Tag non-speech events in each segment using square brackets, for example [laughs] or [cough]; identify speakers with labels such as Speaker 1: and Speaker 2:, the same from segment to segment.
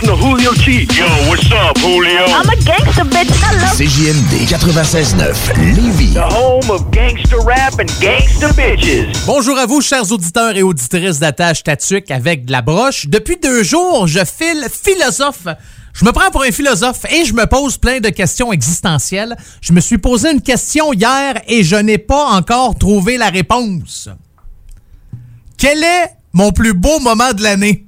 Speaker 1: Julio T.
Speaker 2: Yo, what's up, Julio?
Speaker 3: I'm a gangster bitch. I love
Speaker 4: CJMD 96.9 Lévis.
Speaker 1: The home of gangster rap and gangster bitches.
Speaker 5: Bonjour à vous, chers auditeurs et auditrices d'attache Tatuc avec de la broche. Depuis deux jours, je file philosophe. Je me prends pour un philosophe et je me pose plein de questions existentielles. Je me suis posé une question hier et je n'ai pas encore trouvé la réponse. Quel est mon plus beau moment de l'année?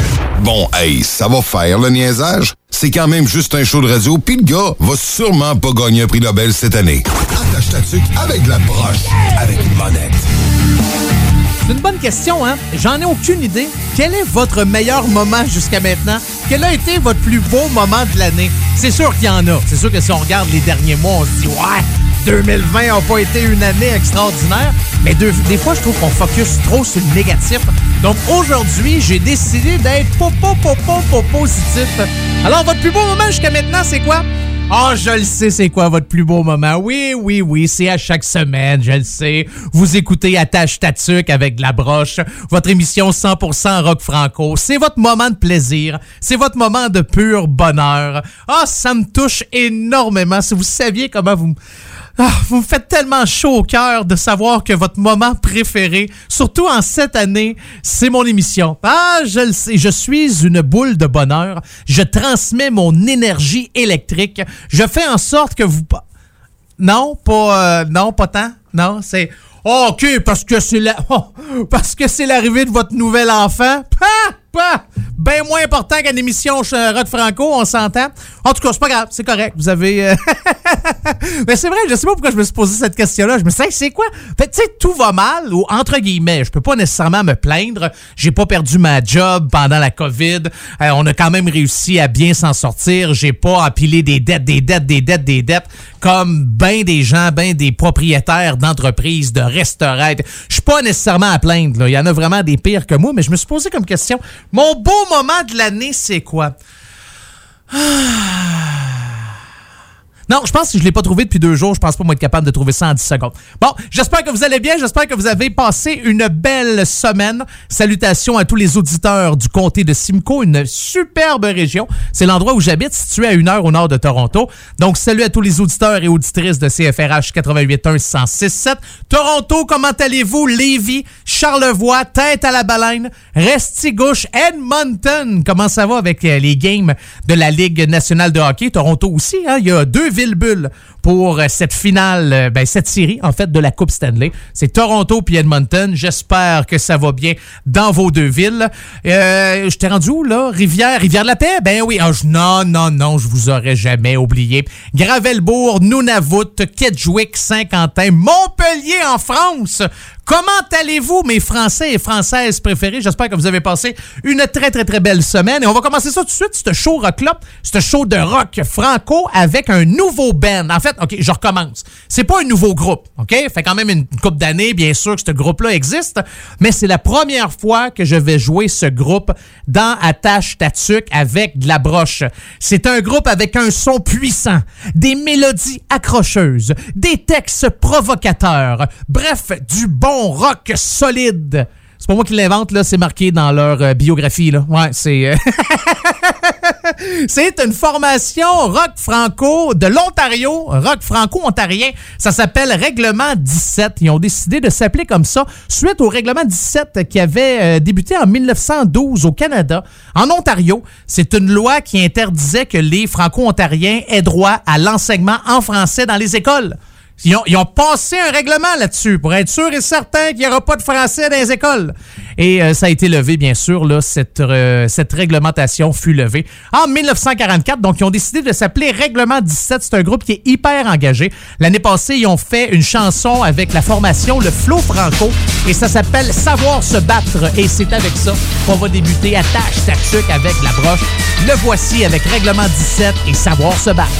Speaker 6: Bon, hey, ça va faire le niaisage. C'est quand même juste un show de radio, pis le gars va sûrement pas gagner un prix Nobel cette année. Attache ta tuque avec de la broche, avec une monette.
Speaker 5: C'est une bonne question, hein? J'en ai aucune idée. Quel est votre meilleur moment jusqu'à maintenant? Quel a été votre plus beau moment de l'année? C'est sûr qu'il y en a. C'est sûr que si on regarde les derniers mois, on se dit, ouais, 2020 n'a pas été une année extraordinaire. Mais de- des fois, je trouve qu'on focus trop sur le négatif. Donc aujourd'hui, j'ai décidé d'être popo, popo, popo positif. Alors, votre plus beau moment jusqu'à maintenant, c'est quoi? Ah, je le sais, c'est quoi votre plus beau moment? Oui, oui, oui, c'est à chaque semaine, je le sais. Vous écoutez Attache Tatuc avec de la broche, votre émission 100% rock franco. C'est votre moment de plaisir, c'est votre moment de pur bonheur. Ah, ça me touche énormément. Si vous saviez comment vous... Ah, vous me faites tellement chaud au cœur de savoir que votre moment préféré, surtout en cette année, c'est mon émission. Ah, je le sais, je suis une boule de bonheur. Je transmets mon énergie électrique. Je fais en sorte que vous... Non, pas... euh, non, pas tant. Non, c'est... OK, parce que c'est la... [laughs] parce que c'est l'arrivée de votre nouvel enfant. Pas! Ben moins important qu'une émission euh, Rock Franco, on s'entend. En tout cas, c'est pas grave, c'est correct. Vous avez... euh, [laughs] mais c'est vrai, je sais pas pourquoi je me suis posé cette question-là. Je me suis dit, c'est quoi? Fait tu sais, tout va mal, ou entre guillemets, je peux pas nécessairement me plaindre. J'ai pas perdu ma job pendant la COVID. Euh, on a quand même réussi à bien s'en sortir. J'ai pas empilé des dettes, des dettes, des dettes, des dettes, comme ben des gens, ben des propriétaires d'entreprises, de restaurants. Je suis pas nécessairement à plaindre. Il y en a vraiment des pires que moi, mais je me suis posé comme question, mon beau moment de l'année, c'est quoi? Non, je pense que je l'ai pas trouvé depuis deux jours. Je pense pas moi être capable de trouver ça en 10 secondes. Bon, j'espère que vous allez bien. J'espère que vous avez passé une belle semaine. Salutations à tous les auditeurs du comté de Simcoe, une superbe région. C'est l'endroit où j'habite, situé à une heure au nord de Toronto. Donc, salut à tous les auditeurs et auditrices de CFRH 88.1 106.7. Toronto, comment allez-vous? Lévis, Charlevoix, Tête à la baleine, Restigouche, Edmonton. Comment ça va avec euh, les games de la Ligue nationale de hockey? Toronto aussi, hein? Il y a deux villes bulles pour euh, cette finale, euh, ben, cette série, en fait, de la Coupe Stanley. C'est Toronto puis Edmonton. J'espère que ça va bien dans vos deux villes. Euh, je t'ai rendu où, là? Rivière, Rivière-de-la-Paix? Ben oui. Ah, je- non, non, non, je vous aurais jamais oublié. Gravelbourg, Nunavut, Kedgewick, Saint-Quentin, Montpellier en France. Comment allez-vous, mes Français et Françaises préférés? J'espère que vous avez passé une très, très, très belle semaine. Et on va commencer ça tout de suite, ce show rock-là, ce show de rock franco avec un nouveau band. En fait, OK, je recommence. C'est pas un nouveau groupe, OK? Fait quand même une couple d'années, bien sûr, que ce groupe-là existe, mais c'est la première fois que je vais jouer ce groupe dans Attache Tatuc avec de la broche. C'est un groupe avec un son puissant, des mélodies accrocheuses, des textes provocateurs, bref, du bon rock solide. C'est pas moi qui l'invente, là, c'est marqué dans leur euh, biographie, là. Ouais, c'est... euh, [laughs] C'est une formation rock franco de l'Ontario, rock franco-ontarien. Ça s'appelle Règlement 17. Ils ont décidé de s'appeler comme ça suite au Règlement 17 qui avait euh, débuté en 1912 au Canada, en Ontario. C'est une loi qui interdisait que les franco-ontariens aient droit à l'enseignement en français dans les écoles. Ils ont, ils ont passé un règlement là-dessus pour être sûr et certain qu'il n'y aura pas de français dans les écoles. Et euh, ça a été levé, bien sûr. Là, cette, cette réglementation fut levée en 1944. Donc, ils ont décidé de s'appeler Règlement 17. C'est un groupe qui est hyper engagé. L'année passée, ils ont fait une chanson avec la formation Le Flow Franco. Et ça s'appelle Savoir se battre. Et c'est avec ça qu'on va débuter Attache Tatuc avec la broche. Le voici avec Règlement 17 et Savoir se battre.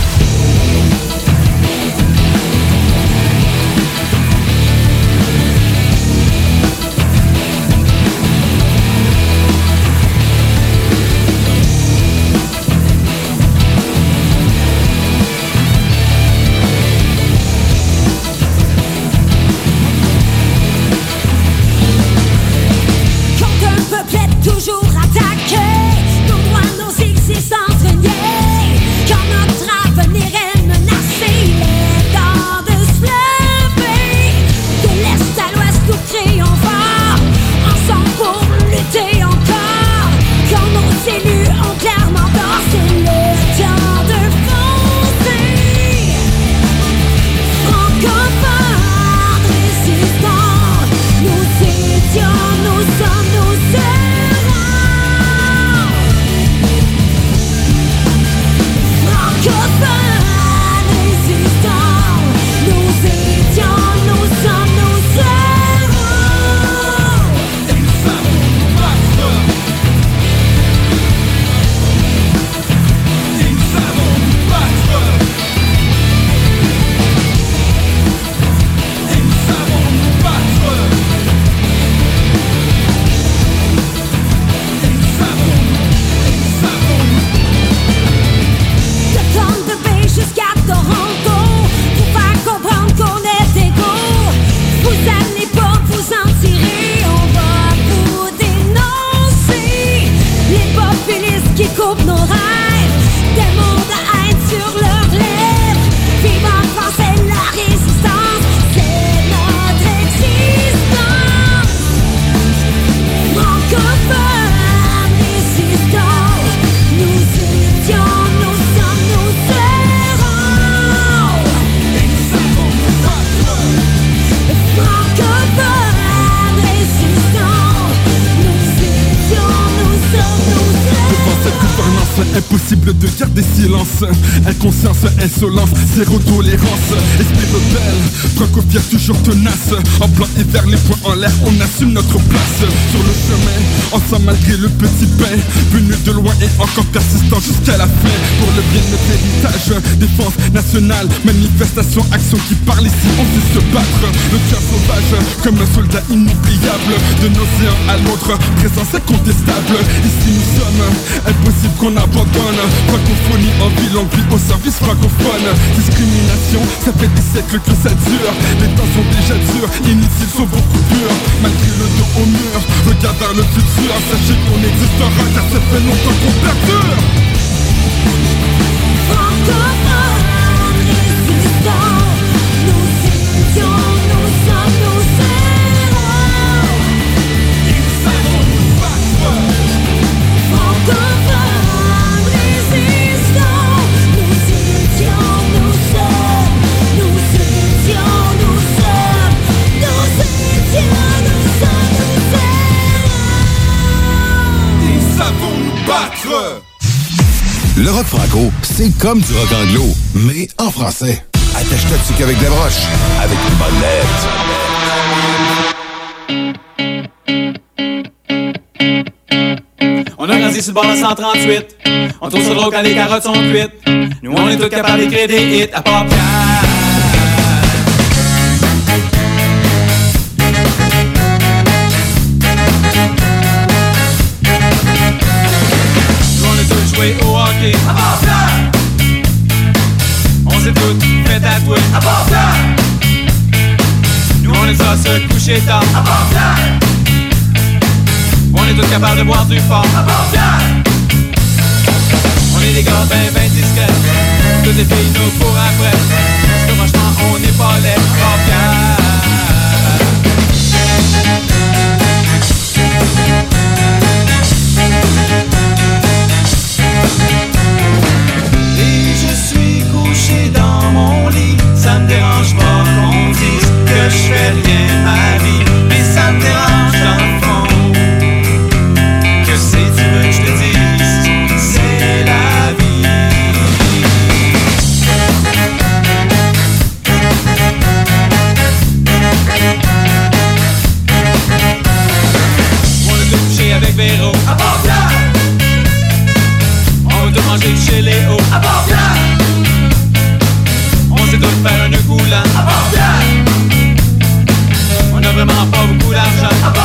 Speaker 2: Insolence, zéro tolérance. Esprit rebelle, franco-fier toujours tenace. En blanc hiver, les poings en l'air, on assume notre place. Sur le chemin, malgré le petit pain. Venu de loin et encore persistant jusqu'à la fin. Pour le bien de notre héritage, défense nationale Manifestation, action qui parle ici, on sait se battre. Le cœur sauvage, comme un soldat inoubliable. De l'océan à l'autre, présence incontestable. Ici nous sommes, impossible qu'on abandonne. Francophonie en ville, en vie au service francophone. Discrimination, ça fait des siècles que ça dure. Les temps sont déjà durs, inutiles sont beaucoup durs Malgré le dos au mur, regarde vers le futur Sachez qu'on existera car ça fait longtemps qu'on perdure
Speaker 6: Le rock franco, c'est comme du rock anglo, mais en français. Attache-toi dessus qu'avec des broches, avec une bonne lettre.
Speaker 7: On a grandi sur le bord de 138. On trouve ça drôle quand les carottes sont cuites. Nous, on est tous capables d'écrire des hits à part joué au hockey. On s'est tous fait tatouer à. Nous, on est à se coucher tard. On est tous capables de boire du fort. On est des gars ben ben discrets Toutes les filles nous courent après Parce que franchement on n'est pas à Ça me dérange pas qu'on dise Que je fais rien ma vie Mais ça me dérange dans le fond Que si tu veux que je te dise C'est la vie. On a tout couché avec Véro. À On veut tout manger chez Léo. À part vraiment pas beaucoup d'argent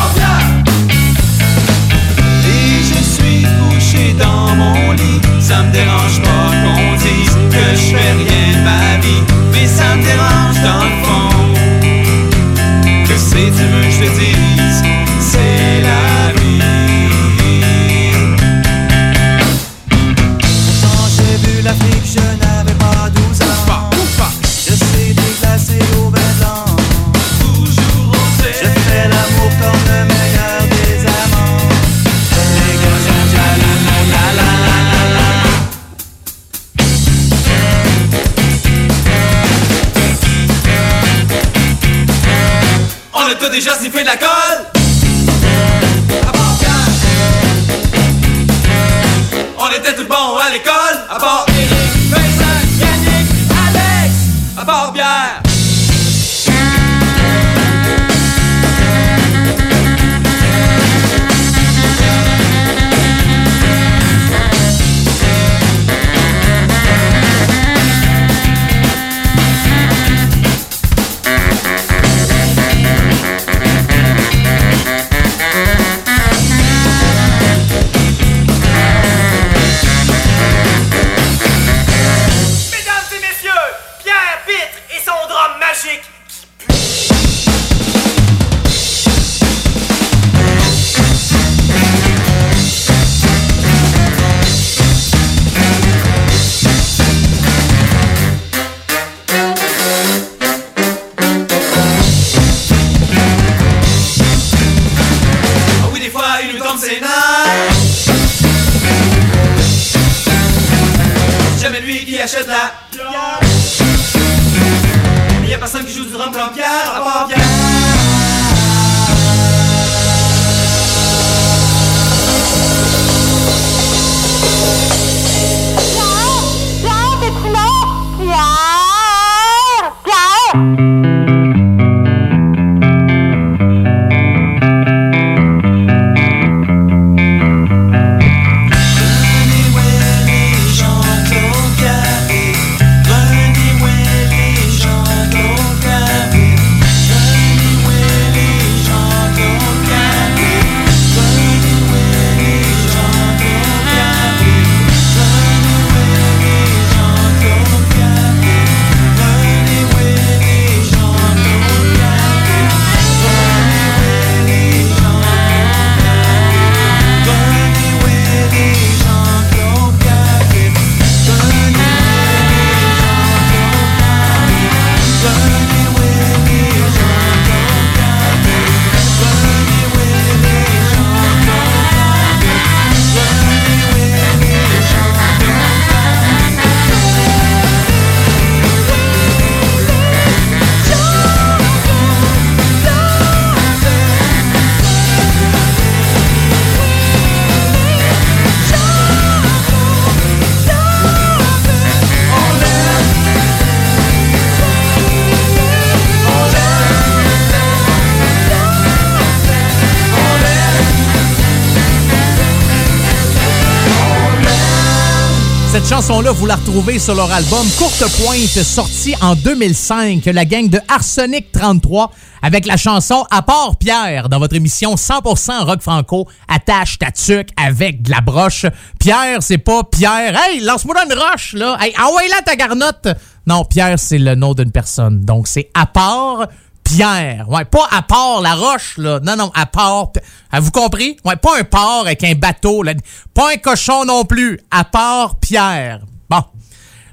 Speaker 5: chanson-là, vous la retrouvez sur leur album Courte Pointe, sorti en 2005, la gang de Arsenic 33, avec la chanson À part Pierre, dans votre émission 100% rock franco, attache ta tuque avec de la broche. Pierre, c'est pas Pierre. Hey, lance-moi une roche, là. Hey, envoie là ta garnotte. Non, Pierre, c'est le nom d'une personne. Donc, c'est à part Pierre. Ouais, pas à part la roche, là. Non, non, à part. Avez-vous compris? Ouais, pas un port avec un bateau, là. Pas un cochon non plus. À part Pierre.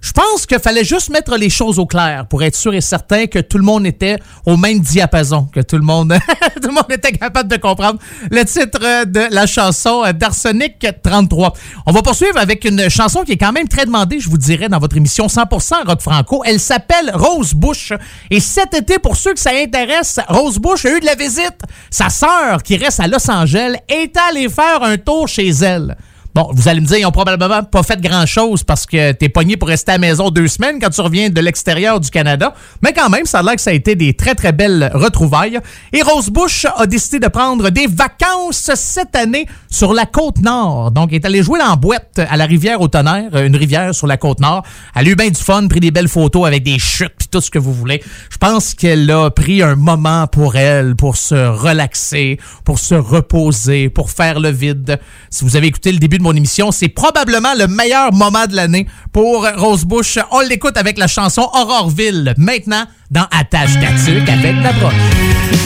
Speaker 5: Je pense qu'il fallait juste mettre les choses au clair pour être sûr et certain que tout le monde était au même diapason, que tout le monde, [laughs] tout le monde était capable de comprendre le titre de la chanson d'Arsenic 33. On va poursuivre avec une chanson qui est quand même très demandée, je vous dirais, dans votre émission 100% rock franco. Elle s'appelle Rose Bush. Et cet été, pour ceux que ça intéresse, Rose Bush a eu de la visite. Sa sœur, qui reste à Los Angeles, est allée faire un tour chez elle. Bon, vous allez me dire, ils ont probablement pas fait grand-chose parce que t'es pogné pour rester à la maison deux semaines quand tu reviens de l'extérieur du Canada. Mais quand même, ça a l'air que ça a été des très, très belles retrouvailles. Et Rose Bush a décidé de prendre des vacances cette année sur la côte nord. Donc, elle est allée jouer en boîte à la rivière au tonnerre, une rivière sur la côte nord. Elle a eu bien du fun, pris des belles photos avec des chutes puis tout ce que vous voulez. Je pense qu'elle a pris un moment pour elle, pour se relaxer, pour se reposer, pour faire le vide. Si vous avez écouté le début de mon émission, c'est probablement le meilleur moment de l'année pour Rose Bush. On l'écoute avec la chanson Auroreville, maintenant dans Attache Tatuc avec la broche.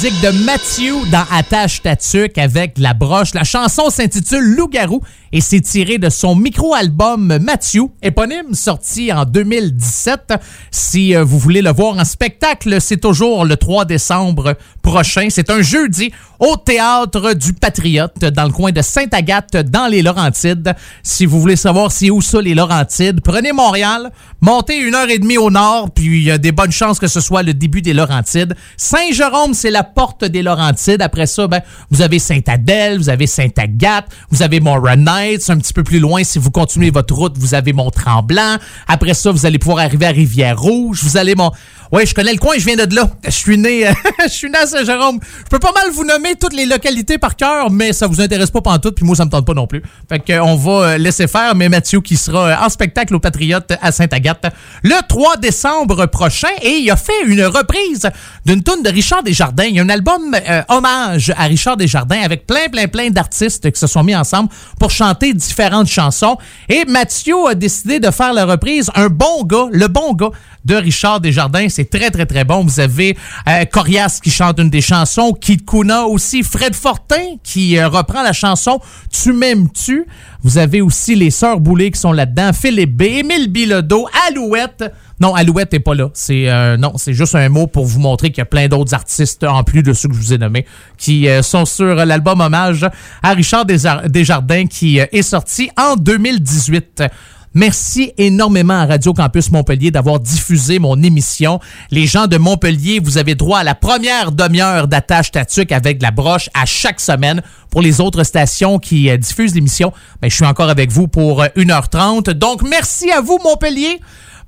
Speaker 8: Z93. De
Speaker 5: Mathieu dans Attache Tatuc avec la broche. La chanson s'intitule Loup-garou et c'est tiré de son micro-album Mathieu, éponyme, sorti en 2017. Si euh, vous voulez le voir en spectacle, c'est toujours le 3 décembre prochain. C'est un jeudi au Théâtre du Patriote dans le coin de Sainte-Agathe dans les Laurentides. Si vous voulez savoir c'est où ça les Laurentides, prenez Montréal, montez une heure et demie au nord, puis il y a des bonnes chances que ce soit le début des Laurentides. Saint-Jérôme, c'est la porte des Laurentides. Après ça, ben, vous avez Sainte-Adèle, vous avez Sainte-Agathe, vous avez Mont-Renard, un petit peu plus loin, si vous continuez votre route, vous avez Mont-Tremblant. Après ça, vous allez pouvoir arriver à Rivière-Rouge. Vous allez mon... Ouais, je connais le coin, je viens de là. Je suis né, [laughs] je suis né à Saint-Jérôme. Je peux pas mal vous nommer toutes les localités par cœur, mais ça vous intéresse pas tout, puis moi ça me tente pas non plus. Fait que on va euh, laisser faire, mais Mathieu qui sera euh, en spectacle au Patriote à Sainte-Agathe le 3 décembre prochain et il a fait une reprise d'une tune de Richard Desjardins. Il y a un album euh, hommage à Richard Desjardins avec plein plein plein d'artistes qui se sont mis ensemble pour chanter différentes chansons et Mathieu a décidé de faire la reprise un bon gars, le bon gars de Richard Desjardins. C'est très, très, très bon. Vous avez euh, Corias qui chante une des chansons, Kid Kuna aussi, Fred Fortin qui euh, reprend la chanson Tu m'aimes-tu? Vous avez aussi les Sœurs Boulay qui sont là-dedans, Philippe B, Émile Bilodeau, Alouette. Non, Alouette n'est pas là. C'est euh, non, c'est juste un mot pour vous montrer qu'il y a plein d'autres artistes en plus de ceux que je vous ai nommés qui sont sur l'album hommage à Richard Desjardins qui est sorti en 2018. Merci énormément à Radio Campus Montpellier d'avoir diffusé mon émission. Les gens de Montpellier, vous avez droit à la première demi-heure d'attache tatuc avec la broche à chaque semaine. Pour les autres stations qui euh, diffusent l'émission, ben, je suis encore avec vous pour 1h30. Donc, merci à vous, Montpellier.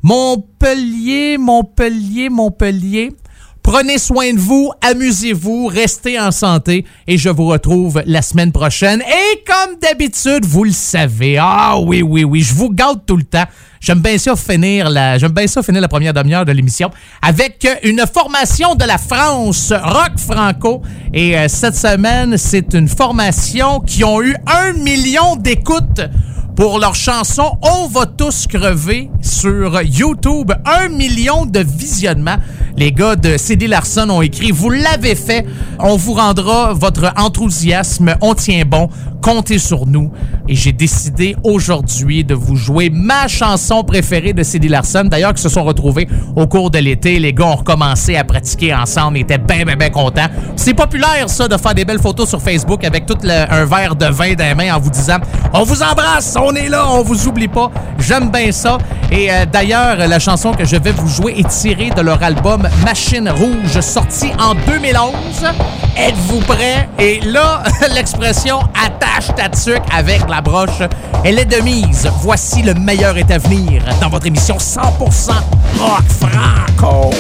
Speaker 5: Montpellier, Montpellier, Montpellier. Prenez soin de vous, amusez-vous, restez en santé et je vous retrouve la semaine prochaine. Et comme d'habitude, vous le savez, ah oui, oui, oui, je vous garde tout le temps. J'aime bien ça finir la, j'aime bien ça finir la première demi-heure de l'émission avec une formation de la France, Rock Franco. Et euh, cette semaine, c'est une formation qui ont eu un million d'écoutes pour leur chanson On va tous crever sur YouTube. Un million de visionnements. Les gars de CD Larson ont écrit Vous l'avez fait. On vous rendra votre enthousiasme. On tient bon. Comptez sur nous. Et j'ai décidé aujourd'hui de vous jouer ma chanson préférée de CD Larson. D'ailleurs, qui se sont retrouvés au cours de l'été. Les gars ont recommencé à pratiquer ensemble. Ils étaient bien, bien, bien contents. C'est populaire, ça, de faire des belles photos sur Facebook avec tout un verre de vin dans les mains en vous disant On vous embrasse, on est là, on vous oublie pas. J'aime bien ça. Et euh, d'ailleurs, la chanson que je vais vous jouer est tirée de leur album Machine Rouge, sorti en 2011. Êtes-vous prêts? Et là, [laughs] l'expression attache ta tuque avec la broche, elle est de mise. Voici le meilleur est à venir dans votre émission 100% rock franco.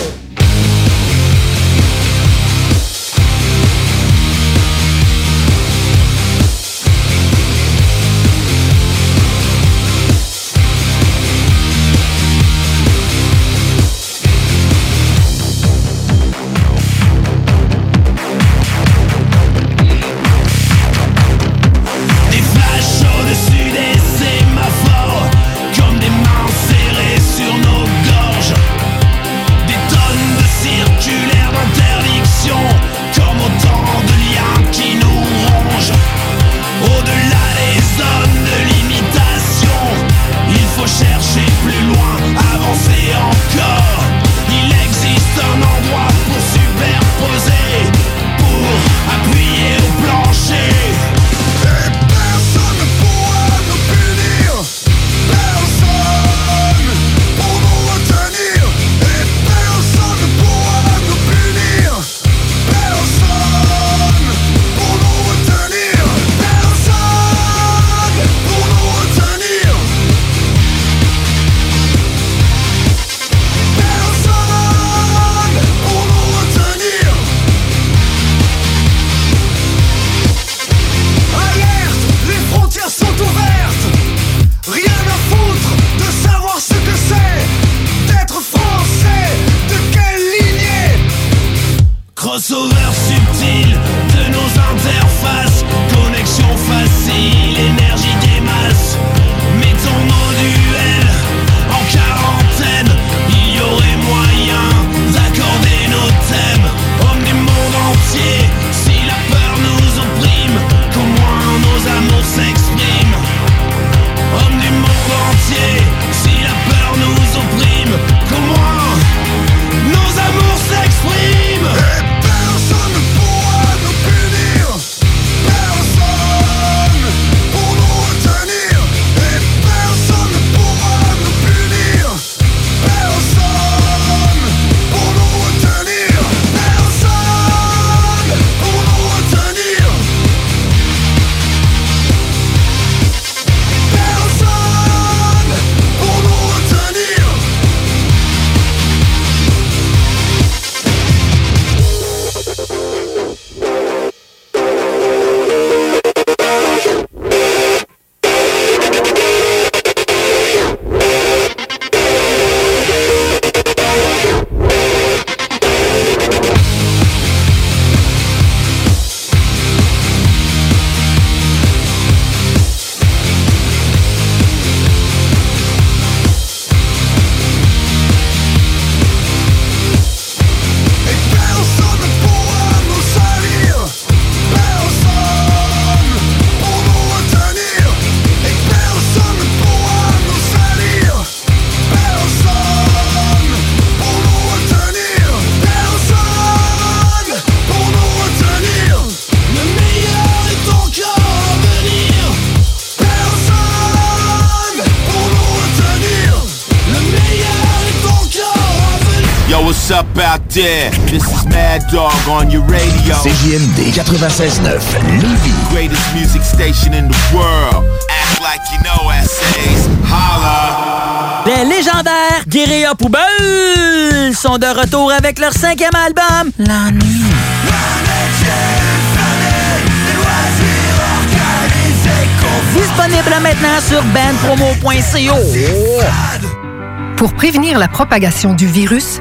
Speaker 9: Up out there? This is Mad Dog on your radio.
Speaker 4: CJMD 96.9, Lévis.
Speaker 9: Greatest music station in the world. Act like you know essays. Holla.
Speaker 10: Les légendaires Guérilla Poubelle sont de retour avec leur cinquième album, La Nuit. Disponible maintenant sur bandpromo.co.
Speaker 11: Pour prévenir la propagation du virus,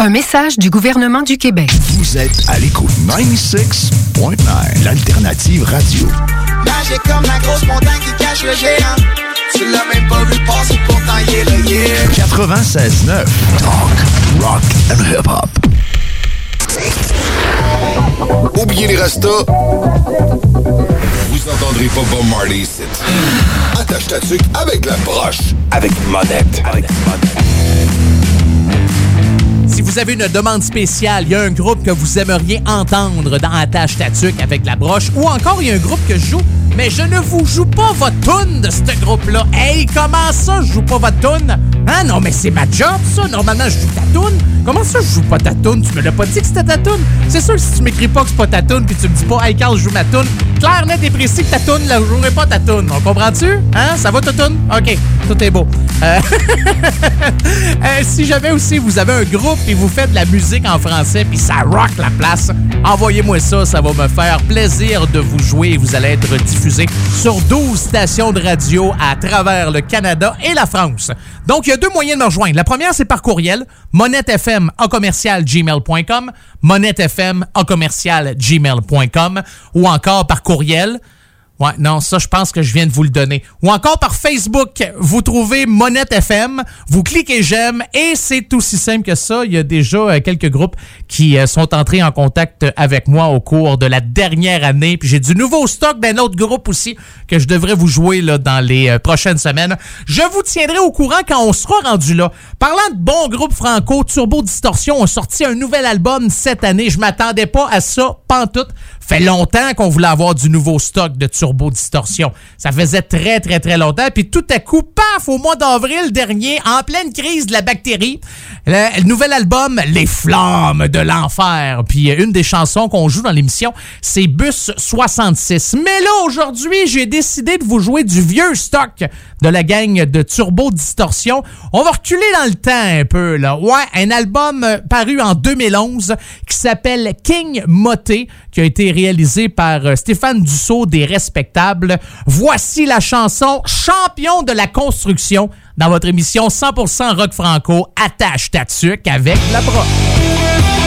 Speaker 11: Un message du gouvernement du Québec.
Speaker 4: Vous êtes à l'écoute 96.9, l'alternative radio.
Speaker 12: Magique comme la grosse montagne qui cache le géant. Tu l'as même pas vu passer, pourtant il est yeah.
Speaker 4: 96.9, talk, rock and hip-hop.
Speaker 6: Oubliez les restos. Vous entendrez pas Bob Marley ici. Attache ta tuque avec la broche. Avec monette. Avec
Speaker 5: Si vous avez une demande spéciale, il y a un groupe que vous aimeriez entendre dans Attache Tatuc avec la broche, ou encore il y a un groupe que je joue, mais je ne vous joue pas votre tune de ce groupe-là. Hey, comment ça, je joue pas votre tune? Hein? Non, mais c'est ma job, ça. Normalement, je joue ta tune. Comment ça, je joue pas ta tune? Tu me l'as pas dit que c'était ta tune? C'est sûr, si tu m'écris pas que c'est pas ta tune, puis tu me dis pas, hey, Carl, je joue ma tune, clair, net et précis que ta tune, là, je jouerai pas ta tune. On comprend-tu? Hein? Ça va ta tune? OK, tout est beau. Euh, [laughs] euh, si jamais aussi vous avez un groupe et vous faites de la musique en français puis ça rock la place, envoyez-moi ça, ça va me faire plaisir de vous jouer vous allez être diffusé sur 12 stations de radio à travers le Canada et la France. Donc, il y a deux moyens de me rejoindre. La première, c'est par courriel, monettefm en commercial gmail.com, monettefm en commercial gmail.com ou encore par courriel. Ouais, non, ça, je pense que je viens de vous le donner. Ou encore par Facebook, vous trouvez Monette FM, vous cliquez j'aime et c'est aussi simple que ça. Il y a déjà euh, quelques groupes qui euh, sont entrés en contact avec moi au cours de la dernière année. Puis j'ai du nouveau stock d'un autre groupe aussi que je devrais vous jouer là, dans les euh, prochaines semaines. Je vous tiendrai au courant quand on sera rendu là. Parlant de bons groupes franco, Turbo Distortion a sorti un nouvel album cette année. Je m'attendais pas à ça, pantoute. Fait longtemps qu'on voulait avoir du nouveau stock de Turbo Distorsion. Ça faisait très, très, très longtemps. Puis tout à coup, paf, au mois d'avril dernier, en pleine crise de la bactérie, le, nouvel album Les Flammes de l'Enfer. Puis une des chansons qu'on joue dans l'émission, c'est Bus 66. Mais là, aujourd'hui, j'ai décidé de vous jouer du vieux stock de la gang de Turbo Distorsion. On va reculer dans le temps un peu, là. Ouais, un album euh, paru en 2011 qui s'appelle King Moté, qui a été réalisé par euh, Stéphane Dussault des Respectables. Voici la chanson Champion de la construction dans votre émission 100% rock franco Attache ta avec la broche.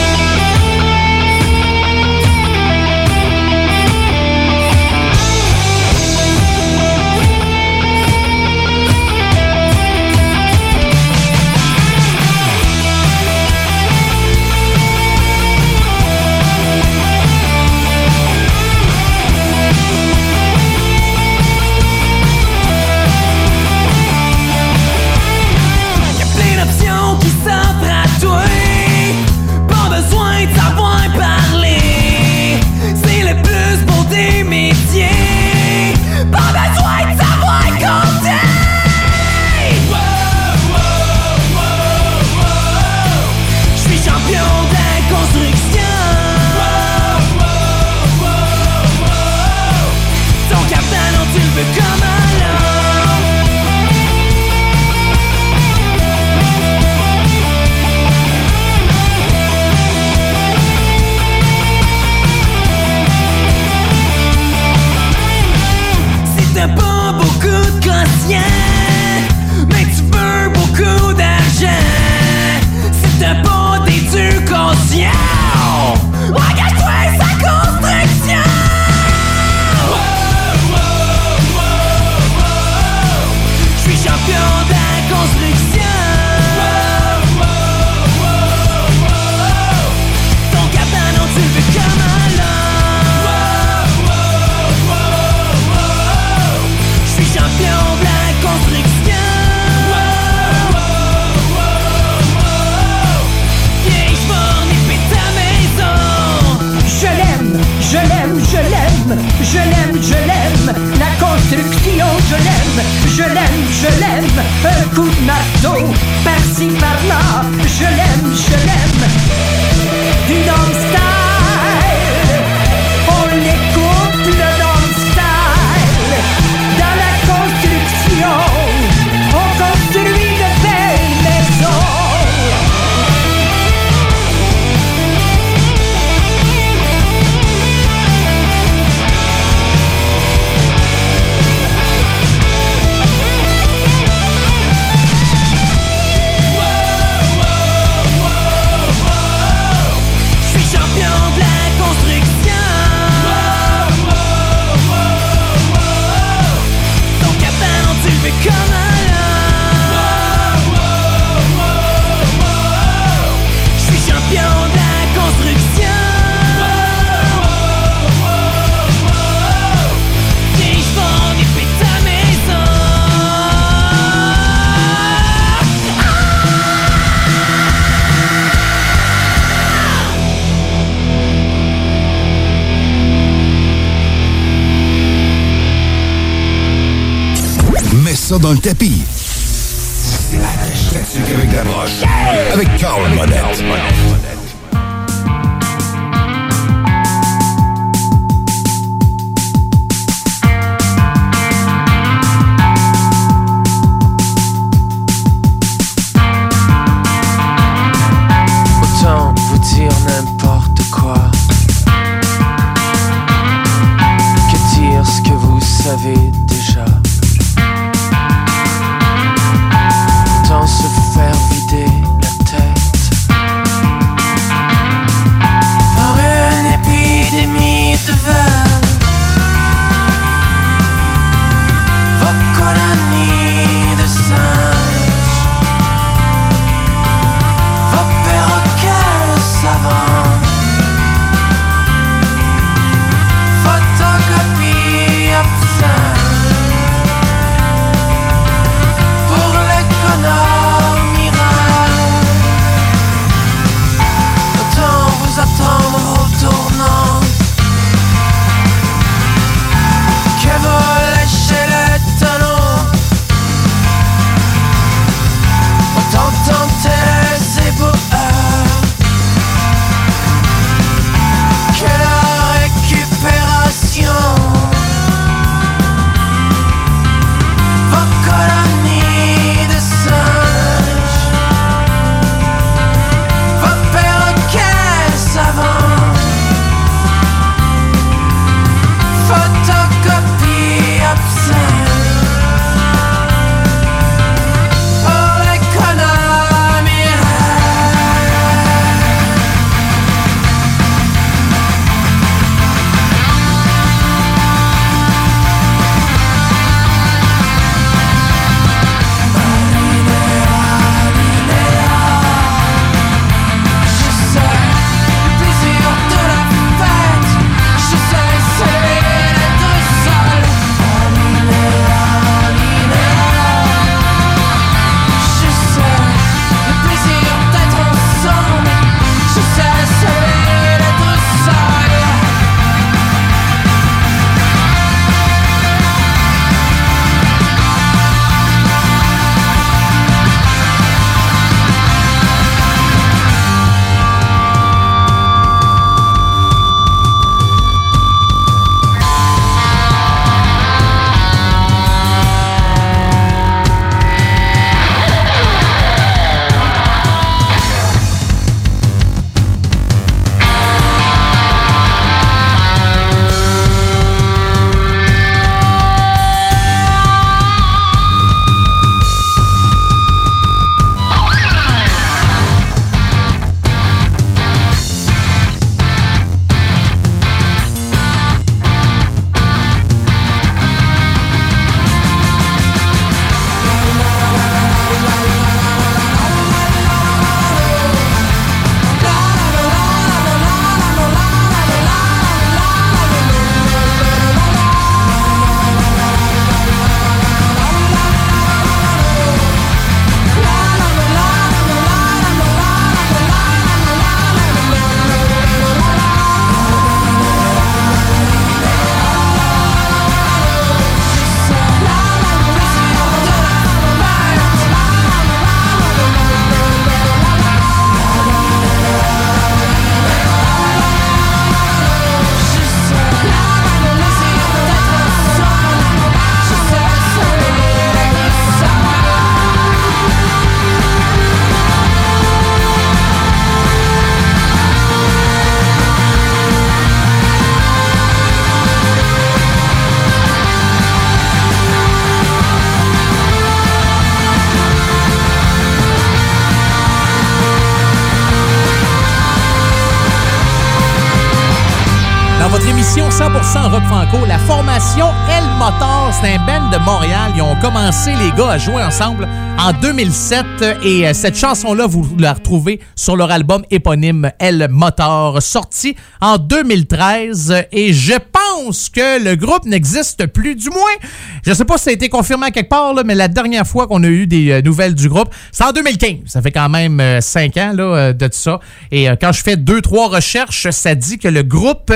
Speaker 5: Commencé, les gars, à jouer ensemble en 2007 et euh, cette chanson-là, vous la retrouvez sur leur album éponyme El Motor, sorti en 2013 et je pense que le groupe n'existe plus, du moins. Je sais pas si ça a été confirmé à quelque part, là, mais la dernière fois qu'on a eu des euh, nouvelles du groupe, c'est en 2015. Ça fait quand même euh, cinq ans là, de tout ça. Et quand je fais deux, trois recherches, ça dit que le groupe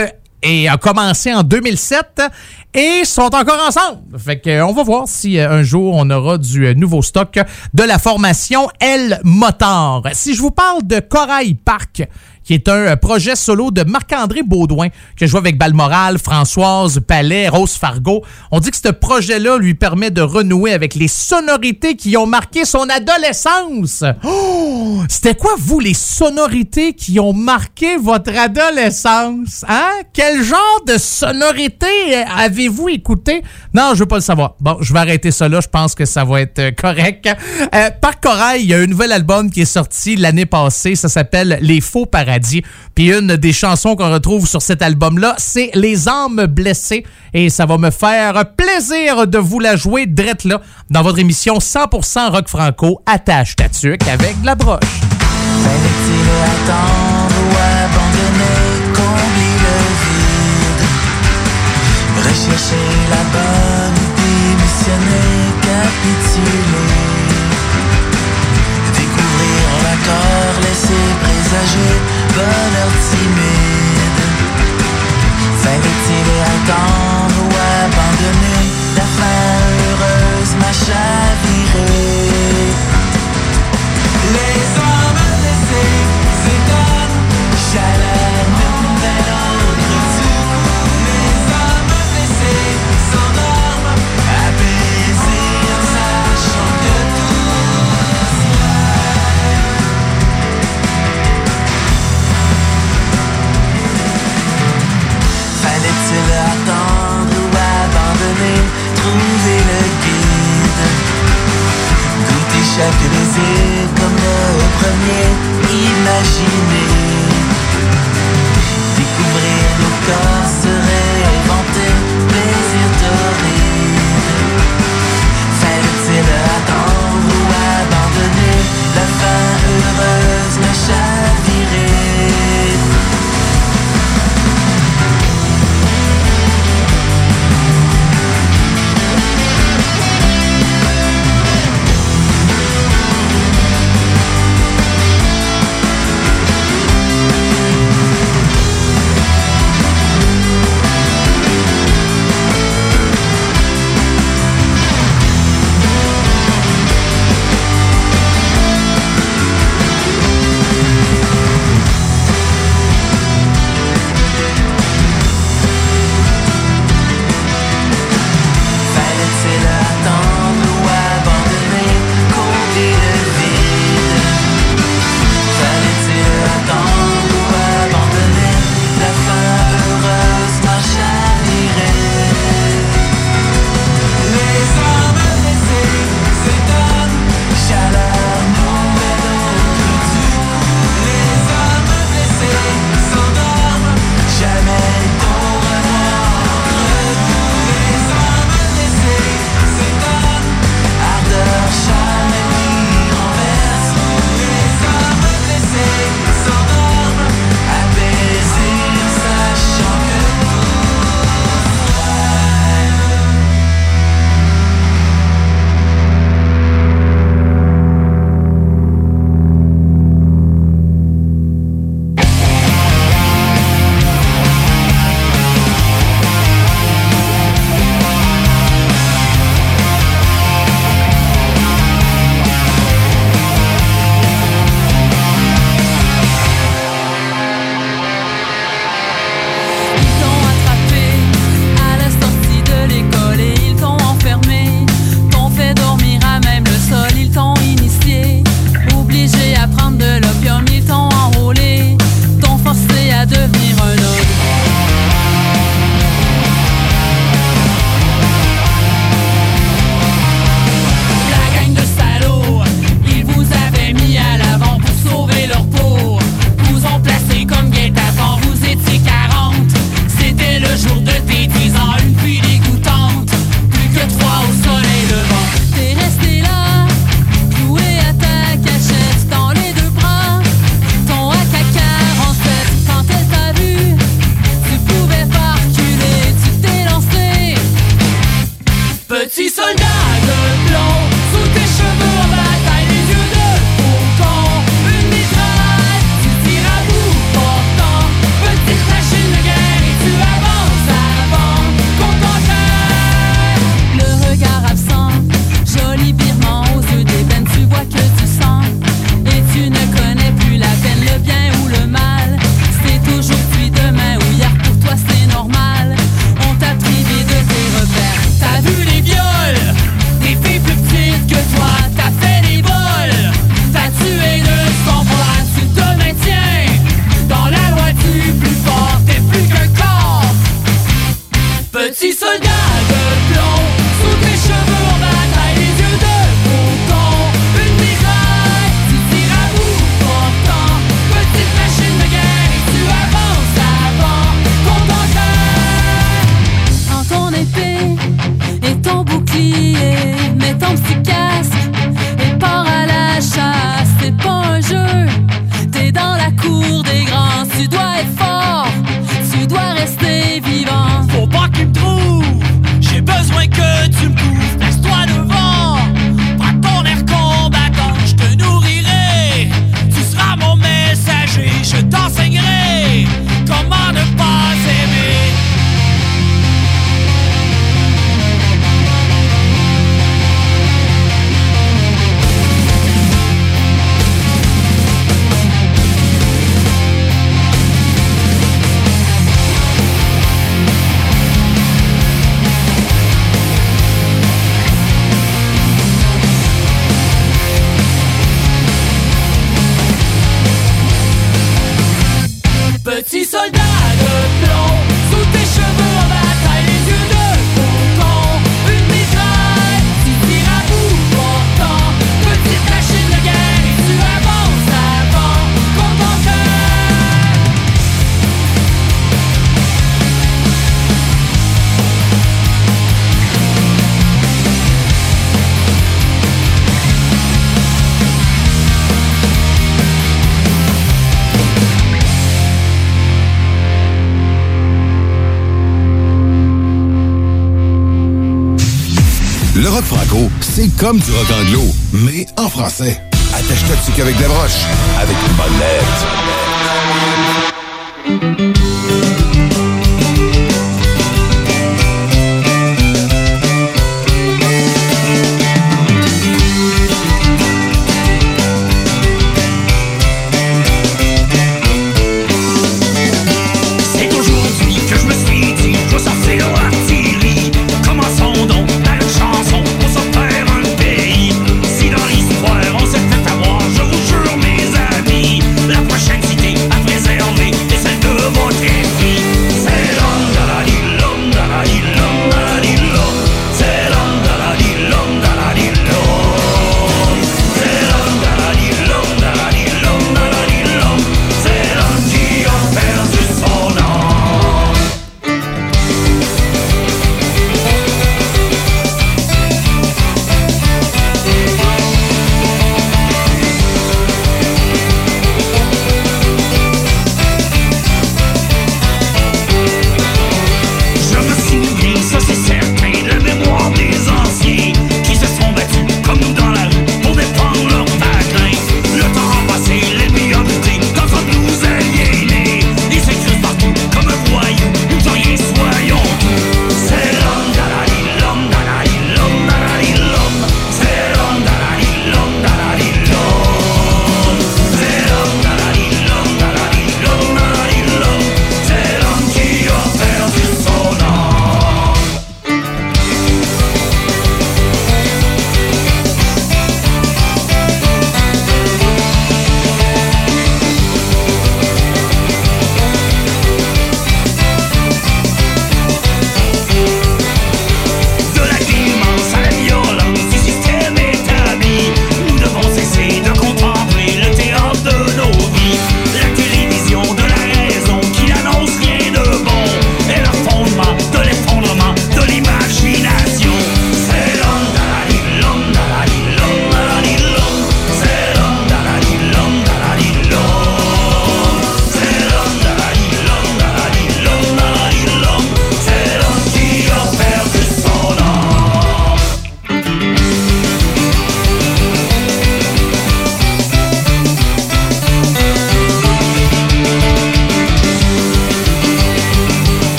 Speaker 5: a commencé en 2007 et sont encore ensemble. Fait que, euh, on va voir si euh, un jour on aura du euh, nouveau stock de la formation El Motor. Si je vous parle de Corail Park, qui est un euh, projet solo de Marc-André Baudouin, que je joue avec Balmoral, Françoise Palais, Rose Fargo. On dit que ce projet-là lui permet de renouer avec les sonorités qui ont marqué son adolescence. Oh! C'était quoi, vous, les sonorités qui ont marqué votre adolescence? Hein? Quel genre de sonorités euh, avez-vous écouté? Non, je veux pas le savoir. Bon, je vais arrêter ça là. Je pense que ça va être euh, correct. Euh, par Corail, il y a un nouvel album qui est sorti l'année passée. Ça s'appelle Les Faux Paradis. Puis une des chansons qu'on retrouve sur cet album-là, c'est Les âmes blessées. Et ça va me faire plaisir de vous la jouer drette là dans votre émission 100% rock franco attache ta tuque avec de la broche.
Speaker 13: La bonne, Découvrir présager, bonheur timide. Fallait-il attendre ou abandonner, la fin heureuse m'a chaviré chaque baiser comme le premier. Imaginer
Speaker 6: comme du rock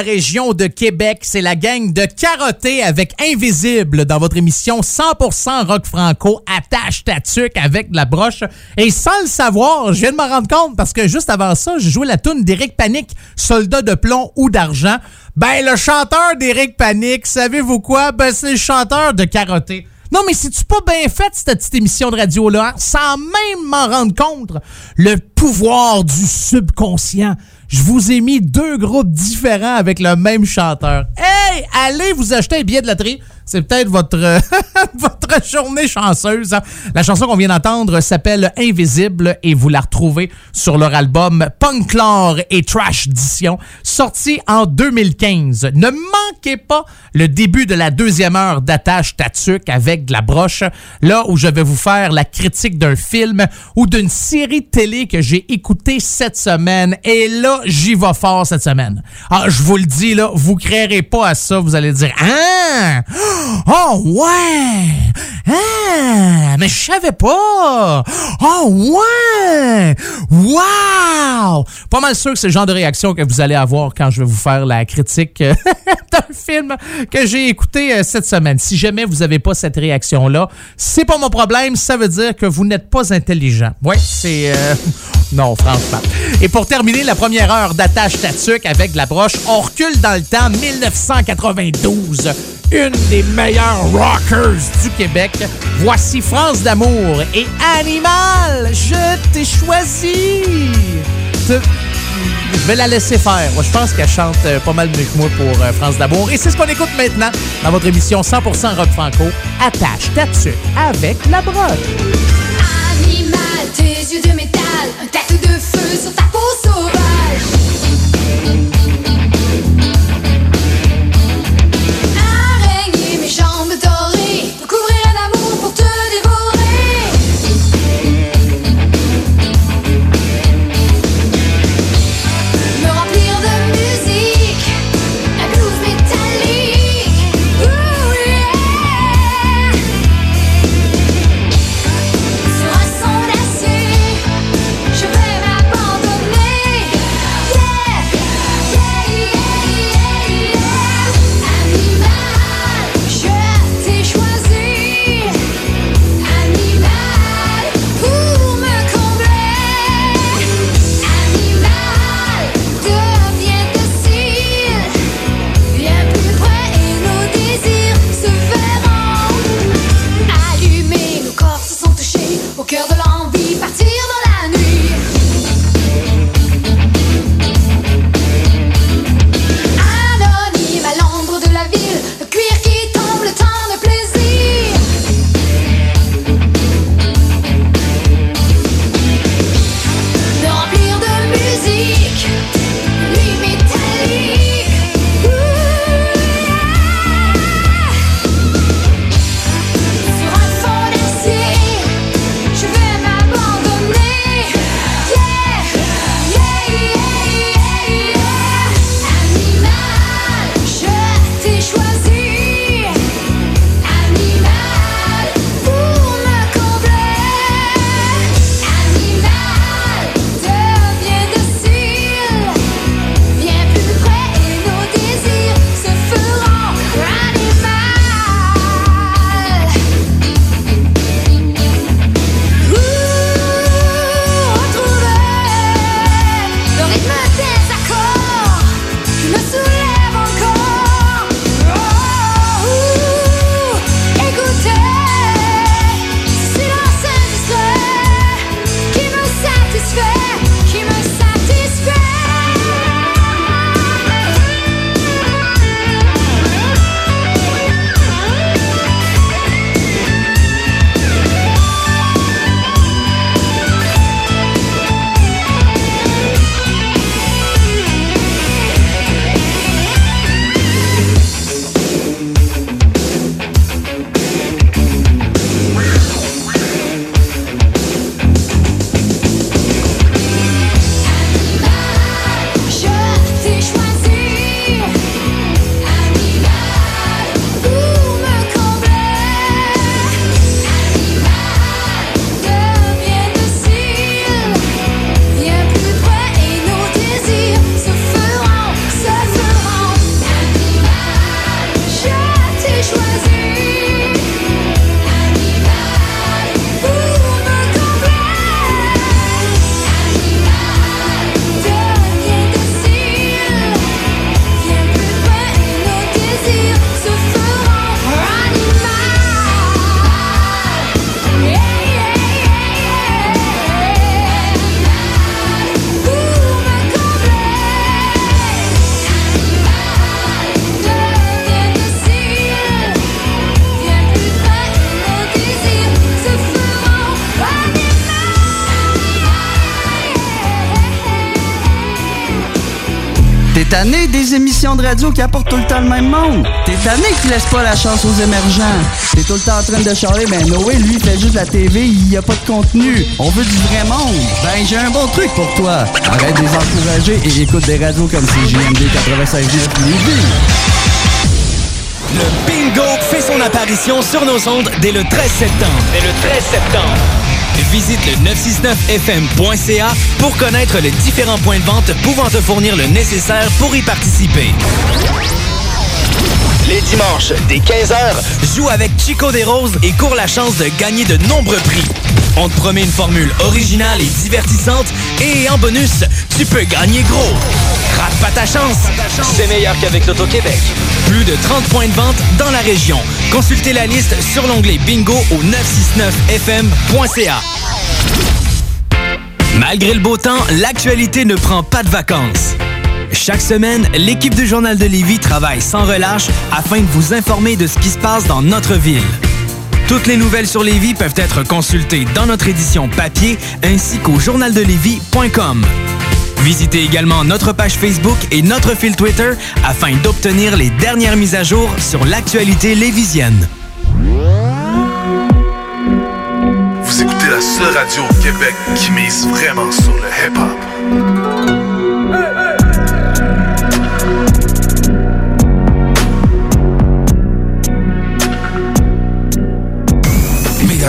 Speaker 14: la
Speaker 5: région de Québec. C'est la gang de Carotté avec Invisible dans votre émission 100% rock franco. Attache ta avec de la broche. Et sans le savoir, je viens de m'en rendre compte parce que juste avant ça, j'ai joué la tune d'Éric Panique, Soldat de plomb ou d'argent. Ben, le chanteur d'Éric Panique, savez-vous quoi? Ben, c'est le chanteur de Carotté. Non, mais c'est-tu pas bien fait, cette petite émission de radio-là, hein? sans même m'en rendre compte? Le pouvoir du subconscient. Je vous ai mis deux groupes différents avec le même chanteur. Hey, allez vous acheter un billet de loterie. C'est peut-être votre, euh, [laughs] votre journée chanceuse. hein. La chanson qu'on vient d'entendre s'appelle Invisible et vous la retrouvez sur leur album Punklore et Trash Edition, sorti en 2015. Ne manquez pas le début de la deuxième heure d'attache Tatuc avec de la broche, là où je vais vous faire la critique d'un film ou d'une série télé que j'ai écouté cette semaine. Et là, j'y vais fort cette semaine. Ah, je vous le dis, là, vous créerez pas à ça. Vous allez dire, ah, oh ouais, ah, mais je savais pas. Oh ouais, wow. Pas mal sûr que c'est genre de réaction que vous allez avoir quand je vais vous faire la critique [laughs] d'un film que j'ai écouté euh, cette semaine. Si jamais vous n'avez pas cette réaction-là, c'est pas mon problème. Ça veut dire que vous n'êtes pas intelligent. Oui, c'est... euh, [laughs] Non, franchement. Et pour terminer la première heure d'attache tatuc avec la broche, on recule dans le temps 1992. Une des meilleures rockers du Québec. Voici France d'amour et Animal, je t'ai choisi. Je vais la laisser faire. Moi, je pense qu'elle chante euh, pas mal mieux que moi pour euh, France d'amour. Et c'est ce qu'on écoute maintenant dans votre émission 100% rock franco. Attache tatuc avec la broche.
Speaker 8: Animal, tes yeux de métal, un tatou de feu sur ta peau
Speaker 15: émissions de radio qui apportent tout le temps le même monde. T'es tanné qui laisse pas la chance aux émergents. T'es tout le temps en train de charler, ben Noé, lui, il fait juste la TV, il y a pas de contenu. On veut du vrai monde. Ben, j'ai un bon truc pour toi. Arrête de les encourager et écoute des radios comme 96.9 Lévis.
Speaker 16: Le bingo fait son apparition sur nos ondes dès le 13 septembre. Dès le 13 septembre. Visite le 969fm.ca pour connaître les différents points de vente pouvant te fournir le nécessaire pour y participer. Les dimanches, dès 15h, joue avec Chico des Roses et cours la chance de gagner de nombreux prix. On te promet une formule originale et divertissante et en bonus, tu peux gagner gros. Rate pas ta chance. C'est meilleur qu'avec l'Auto-Québec. Plus de 30 points de vente dans la région. Consultez la liste sur l'onglet bingo au 969fm.ca. Malgré le beau temps, l'actualité ne prend pas de vacances. Chaque semaine, l'équipe du Journal de Lévis travaille sans relâche afin de vous informer de ce qui se passe dans notre ville. Toutes les nouvelles sur Lévis peuvent être consultées dans notre édition papier ainsi qu'au journaldelevis.com. Visitez également notre page Facebook et notre fil Twitter afin d'obtenir les dernières mises à jour sur l'actualité lévisienne.
Speaker 17: Vous écoutez la seule radio au Québec qui mise vraiment sur le hip-hop.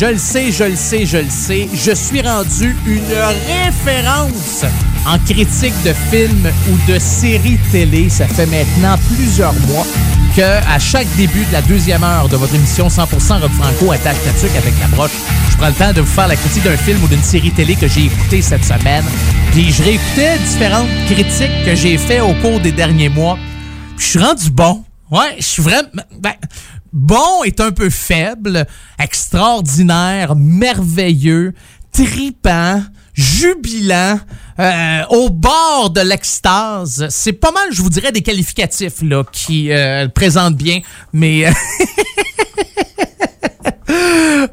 Speaker 5: Je le sais, je le sais, je le sais. Je suis rendu une référence en critique de films ou de séries télé. Ça fait maintenant plusieurs mois que à chaque début de la deuxième heure de votre émission 100% Rock Franco attache Tatuc avec la broche, je prends le temps de vous faire la critique d'un film ou d'une série télé que j'ai écouté cette semaine. Puis je réécoutais différentes critiques que j'ai fait au cours des derniers mois. Je suis rendu bon. Ouais, je suis vraiment. Ben, bon est un peu faible, extraordinaire, merveilleux, tripant, jubilant, euh, au bord de l'extase. C'est pas mal, je vous dirais, des qualificatifs là qui euh, présentent bien, mais [laughs]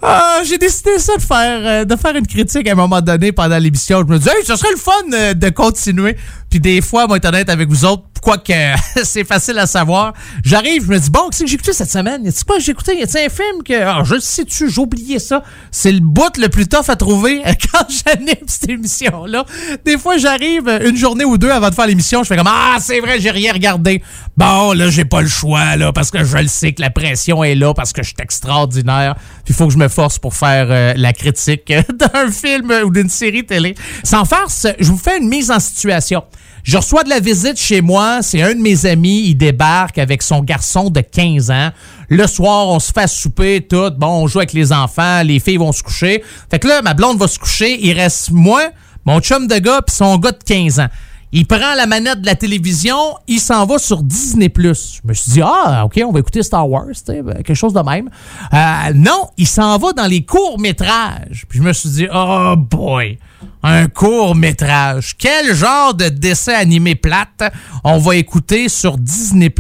Speaker 5: Ah, j'ai décidé ça de faire euh, de faire une critique à un moment donné pendant l'émission. Je me disais, hey, ce serait le fun euh, de continuer. Puis des fois, moi, être honnête avec vous autres, quoique [laughs] c'est facile à savoir, j'arrive, je me dis, bon, qu'est-ce que j'ai écouté cette semaine? Y a quoi j'ai écouté? Y a un film que. Ah, je sais-tu, j'ai oublié ça? C'est le bout le plus tough à trouver [laughs] quand j'anime cette émission-là. Des fois, j'arrive une journée ou deux avant de faire l'émission, je fais comme, ah, c'est vrai, j'ai rien regardé. Bon, là, j'ai pas le choix, là, parce que je le sais que la pression est là, parce que je suis extraordinaire. Puis faut que je me force pour faire euh, la critique [laughs] d'un film ou d'une série télé. Sans farce, je vous fais une mise en situation. Je reçois de la visite chez moi, c'est un de mes amis, il débarque avec son garçon de 15 ans. Le soir, on se fait souper, tout. Bon, on joue avec les enfants, les filles vont se coucher. Fait que là, ma blonde va se coucher, il reste moi, mon chum de gars, puis son gars de 15 ans. Il prend la manette de la télévision, il s'en va sur Disney+. Je me suis dit, ah, OK, on va écouter Star Wars, ben, quelque chose de même. Euh, non, il s'en va dans les courts-métrages. Puis je me suis dit, oh boy, un court-métrage. Quel genre de dessin animé plate on va écouter sur Disney+.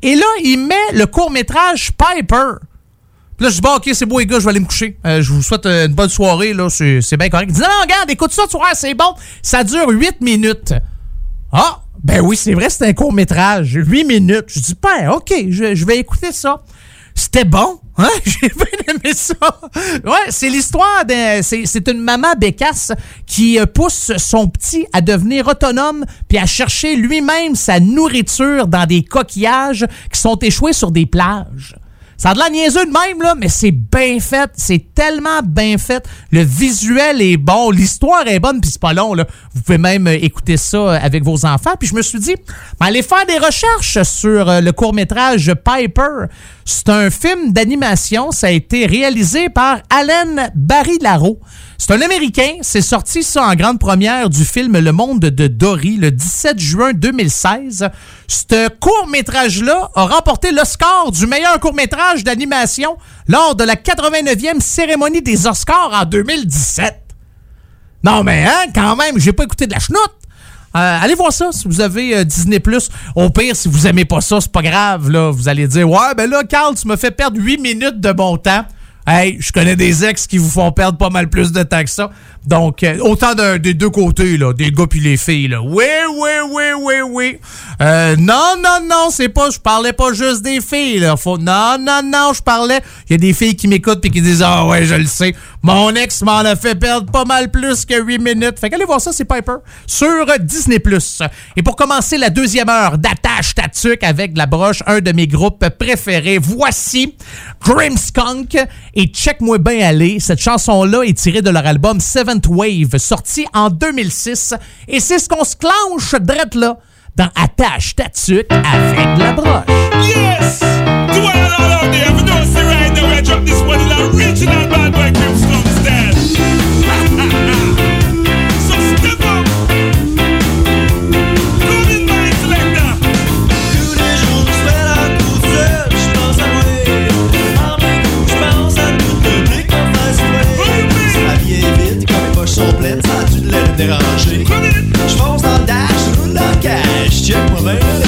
Speaker 5: Et là, il met le court-métrage Piper. Puis là, je dis, bon, OK, c'est beau, les gars, je vais aller me coucher. Euh, je vous souhaite une bonne soirée, là, c'est bien correct. Il dit, non, regarde, écoute ça, tu vois, c'est bon. Ça dure 8 minutes. Ah, ben oui, c'est vrai, c'est un court-métrage. 8 minutes. Je dis, ben, OK, je, vais écouter ça. C'était bon. Hein? [laughs] J'ai bien aimé ça. Ouais, c'est l'histoire de. C'est une maman bécasse qui euh, pousse son petit à devenir autonome puis à chercher lui-même sa nourriture dans des coquillages qui sont échoués sur des plages. Ça a de la niaiseux de même, là, mais c'est bien fait. C'est tellement bien fait. Le visuel est bon. L'histoire est bonne, puis c'est pas long, là. Vous pouvez même euh, écouter ça euh, avec vos enfants. Puis je me suis dit, allez faire des recherches sur euh, le court-métrage Piper. C'est un film d'animation. Ça a été réalisé par Alan Barry-Laro. C'est un Américain. C'est sorti ça en grande première du film Le Monde de Dory le 17 juin 2016. Ce court-métrage-là a remporté le score du meilleur court-métrage d'animation lors de la 89e cérémonie des Oscars en 2017. Non, mais hein, quand même, j'ai pas écouté de la chenoute. Euh, allez voir ça si vous avez euh, Disney+. Au pire, si vous aimez pas ça, c'est pas grave. Là. Vous allez dire, ouais, ben là, Carl, tu me fais perdre 8 minutes de bon temps. Hey, je connais des ex qui vous font perdre pas mal plus de temps que ça. Donc, euh, autant des deux côtés, là, des gars puis les filles. Là. Oui, oui, oui, oui, Euh, non, non, non, c'est pas, je parlais pas juste des filles. Faut, non, non, non, je parlais, il y a des filles qui m'écoutent puis qui disent, ah ouais, je le sais. Mon ex m'en a fait perdre pas mal plus que 8 minutes. Fait qu'allez voir ça, c'est Piper, sur Disney+. Et pour commencer la deuxième heure d'attache tatuc avec de la broche, un de mes groupes préférés, voici Grimskunk et Check-moi bien aller. Cette chanson-là est tirée de leur album Seventh Wave, sorti en 2006. Et c'est ce qu'on se clenche drette là dans Attache Tatuc avec de la broche.
Speaker 18: Yes! To all all out there, if you don't see right now, I drop this one in original bad boy Grimstone style. so step up. Come in, my selector.
Speaker 19: Tous les jours, je fais la course seule, je pense à moi. En mes coups, je pense à tout le public en face ouais. Si la vie est vite, quand mes poches sont pleines, ça a dû de le déranger. Dans le cash, check moi bien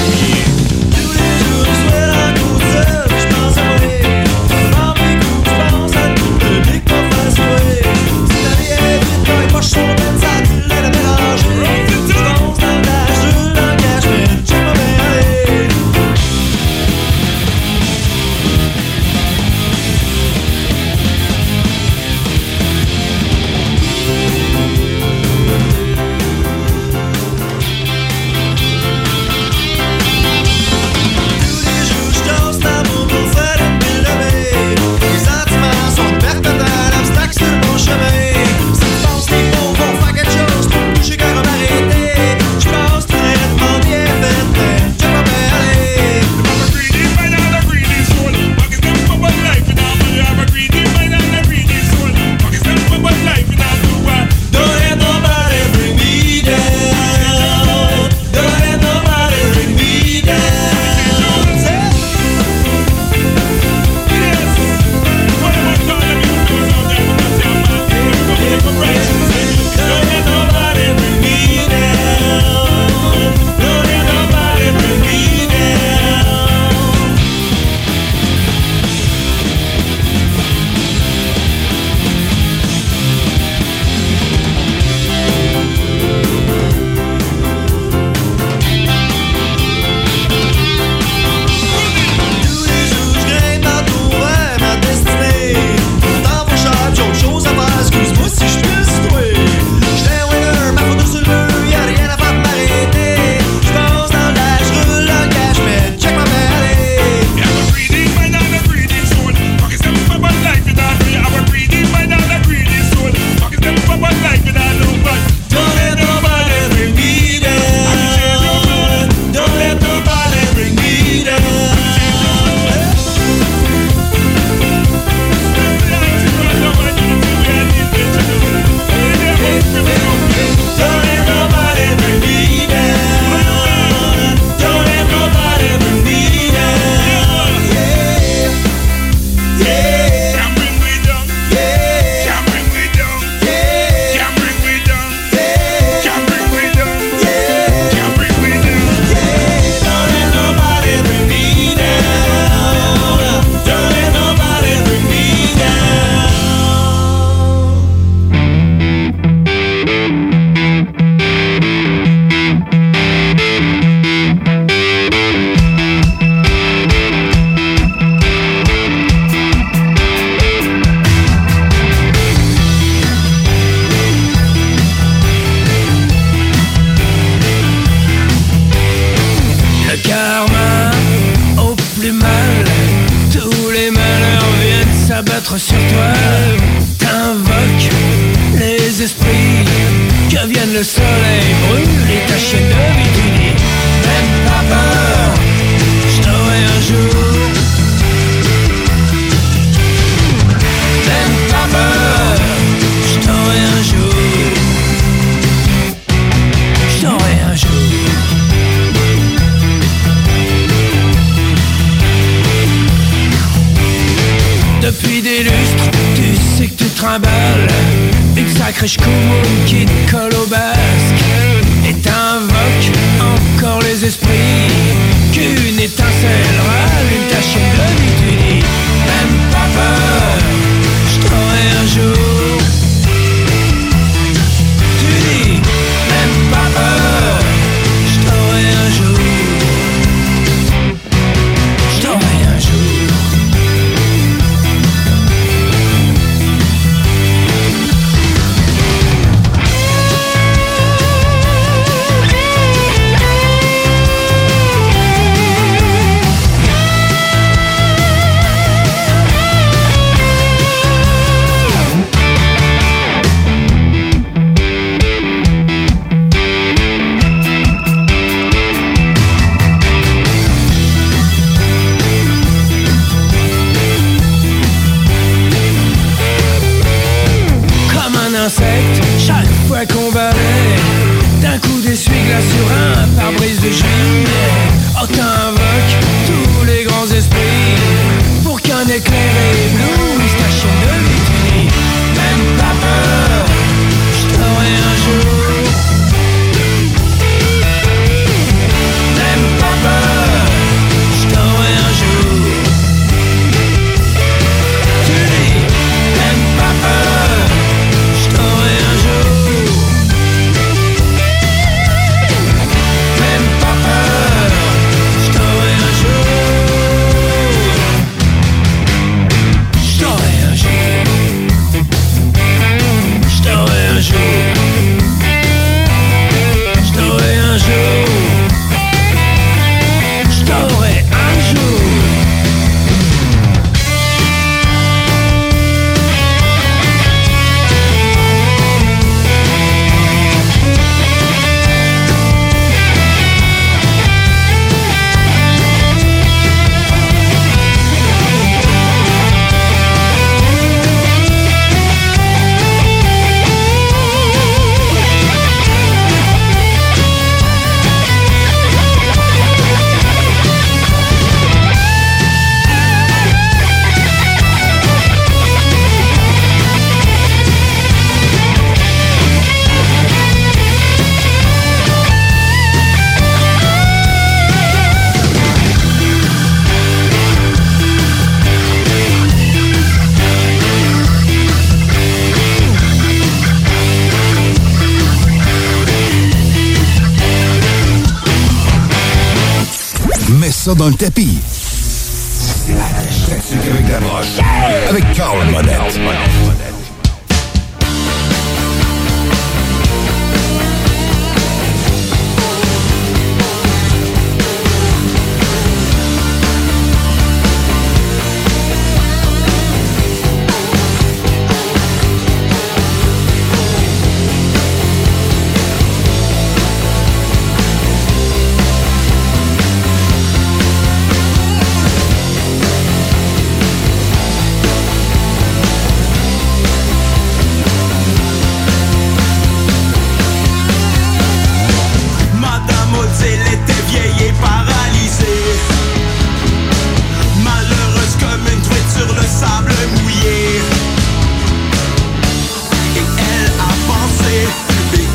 Speaker 5: Kachkoum kit kalo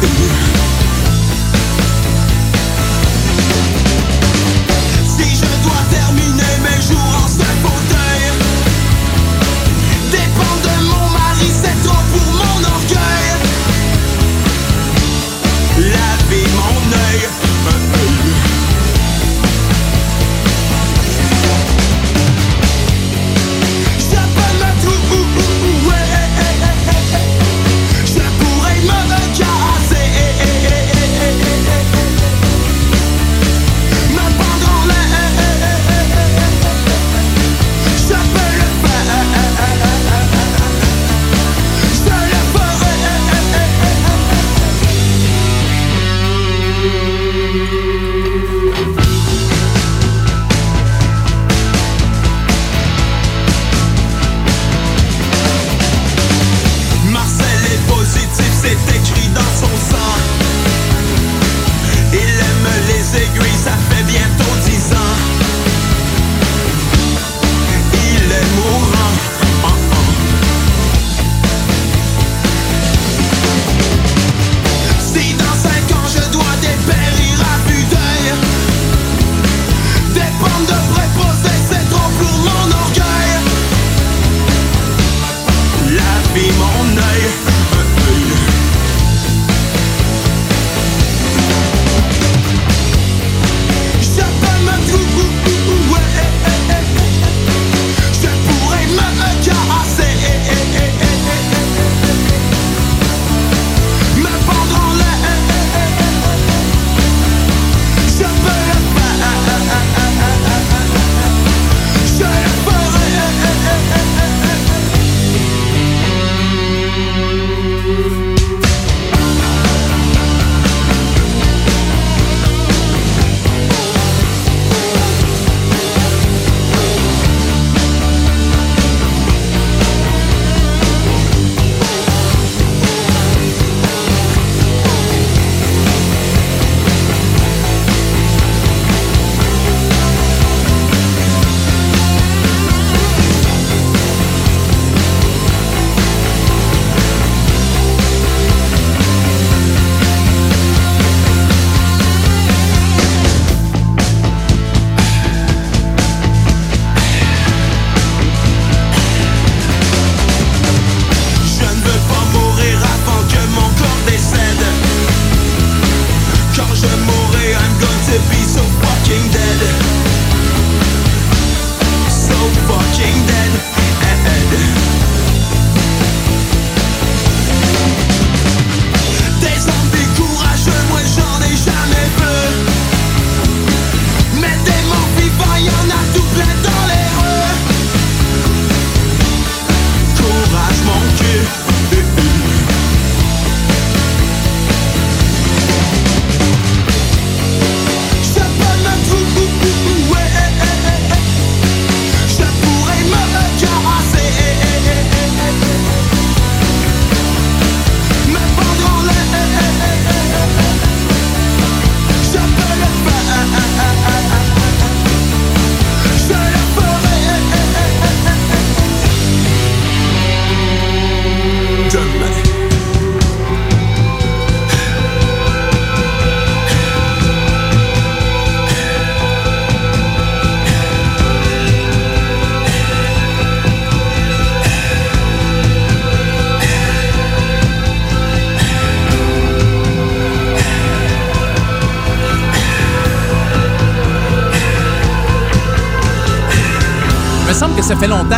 Speaker 5: You.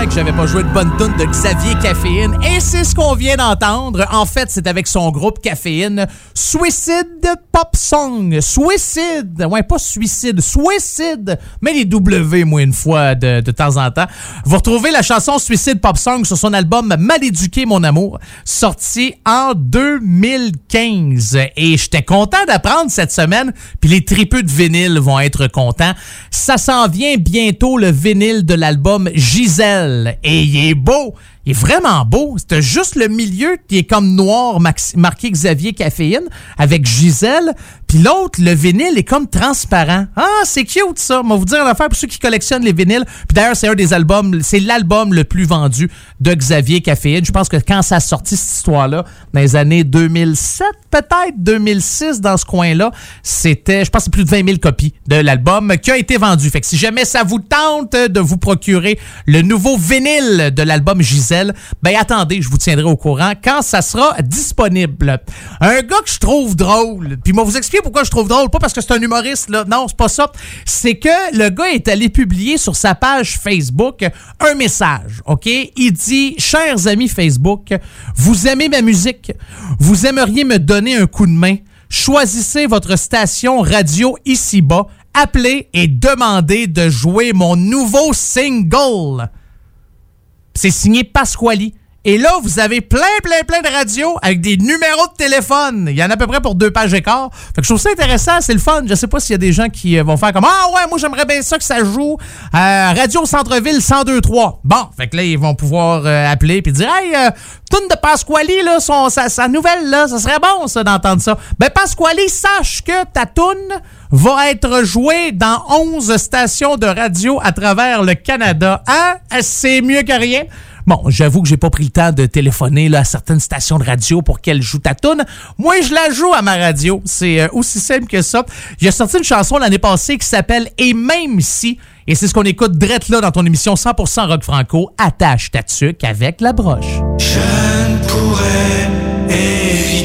Speaker 5: Longtemps que j'avais pas joué de bonne tune de Xavier Caféine et c'est ce qu'on vient d'entendre. En fait, c'est avec son groupe Caféine, Suicide Pop Song. Suicide, ouais, pas suicide, Suicide. Mais les W, moi, une fois de, de temps en temps. Vous retrouvez la chanson Suicide Pop Song sur son album Mal éduqué, mon amour, sorti en 2015. Et j'étais content d'apprendre cette semaine, puis les tripeux de vinyle vont être contents. Ça s'en vient bientôt le vinyle de l'album Gisèle. Et il est beau. Il est vraiment beau. C'est juste le milieu qui est comme noir, marqué Xavier Caféine, avec Gisèle. Puis l'autre, le vinyle est comme transparent. Ah, c'est cute ça. On va vous dire l'affaire pour ceux qui collectionnent les vinyles. Puis d'ailleurs, c'est un des albums, c'est l'album le plus vendu de Xavier Caféine. Je pense que quand ça a sorti cette histoire-là, dans les années 2007, peut-être 2006, dans ce coin-là, c'était, je pense, plus de 20 000 copies de l'album qui a été vendu. Fait que si jamais ça vous tente de vous procurer le nouveau vinyle de l'album Gisèle, ben attendez, je vous tiendrai au courant quand ça sera disponible. Un gars que je trouve drôle, puis moi vous expliquer pourquoi je trouve drôle, pas parce que c'est un humoriste, là, non, c'est pas ça. C'est que le gars est allé publier sur sa page Facebook un message, OK? Il dit, chers amis Facebook, vous aimez ma musique, vous aimeriez me donner un coup de main, choisissez votre station radio ici-bas, appelez et demandez de jouer mon nouveau single. C'est signé Pasquali. Et là, vous avez plein, plein, plein de radios avec des numéros de téléphone. Il y en a à peu près pour deux pages écart. Fait que je trouve ça intéressant, c'est le fun. Je sais pas s'il y a des gens qui euh, vont faire comme Ah ouais, moi j'aimerais bien ça que ça joue à Radio Centre-Ville 1023. Bon, fait que là, ils vont pouvoir euh, appeler puis dire Hey, euh, tune de Pasquali, là, son, sa, sa nouvelle, là, ça serait bon ça d'entendre ça. Ben Pasquali, sache que ta tune va être jouée dans 11 stations de radio à travers le Canada. Hein? C'est mieux que rien. Bon, j'avoue que j'ai pas pris le temps de téléphoner là, à certaines stations de radio pour qu'elles jouent ta tune. Moi, je la joue à ma radio. C'est euh, aussi simple que ça. J'ai sorti une chanson l'année passée qui s'appelle Et même si, et c'est ce qu'on écoute drette là dans ton émission 100% rock franco, attache ta tuque avec la broche.
Speaker 20: Je ne pourrais éviter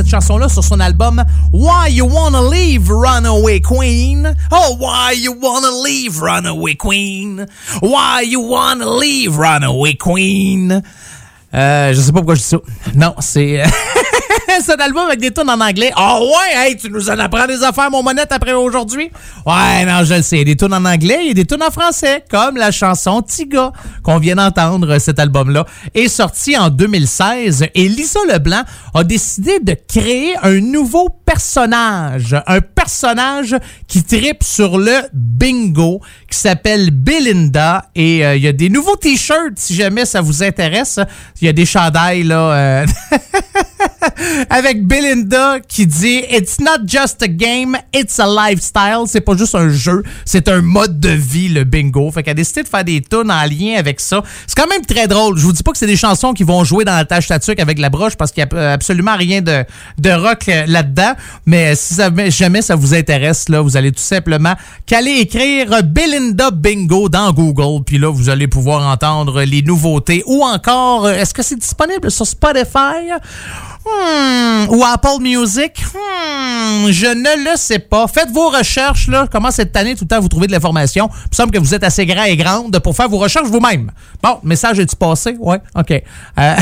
Speaker 5: cette chanson-là sur son album Why You Wanna Leave Runaway Queen. Oh, Why You Wanna Leave Runaway Queen? Why You Wanna Leave Runaway Queen? Euh, je sais pas pourquoi je dis ça. Non, c'est... [laughs] C'est un album avec des tunes en anglais. Oh ouais, hey, tu nous en apprends des affaires, mon monette, après aujourd'hui? Ouais, non, je le sais. Il y a des tunes en anglais, il y a des tunes en français, comme la chanson Tiga, qu'on vient d'entendre, cet album-là, est sorti en 2016. Et Lisa Leblanc a décidé de créer un nouveau personnage. Un personnage qui tripe sur le bingo, qui s'appelle Belinda. Et euh, il y a des nouveaux t-shirts, si jamais ça vous intéresse. Il y a des chandails, là. euh, [laughs] [laughs] avec Belinda qui dit It's not just a game, it's a lifestyle. C'est pas juste un jeu, c'est un mode de vie, le bingo. Fait qu'elle a décidé de faire des tunes en lien avec ça. C'est quand même très drôle. Je vous dis pas que c'est des chansons qui vont jouer dans la tâche tatuque avec la broche parce qu'il y a absolument rien de, de rock euh, là-dedans. Mais si jamais ça vous intéresse, là, vous allez tout simplement qu'aller écrire Belinda Bingo dans Google. Puis là, vous allez pouvoir entendre les nouveautés. Ou encore, euh, est-ce que c'est disponible sur Spotify? Hmm, ou Apple Music? Hmm, je ne le sais pas. Faites vos recherches, là. Comment cette année, tout le temps, vous trouvez de l'information? Il semble que vous êtes assez grand et grande pour faire vos recherches vous-même. Bon, message est-tu passé? Ouais, OK. Euh,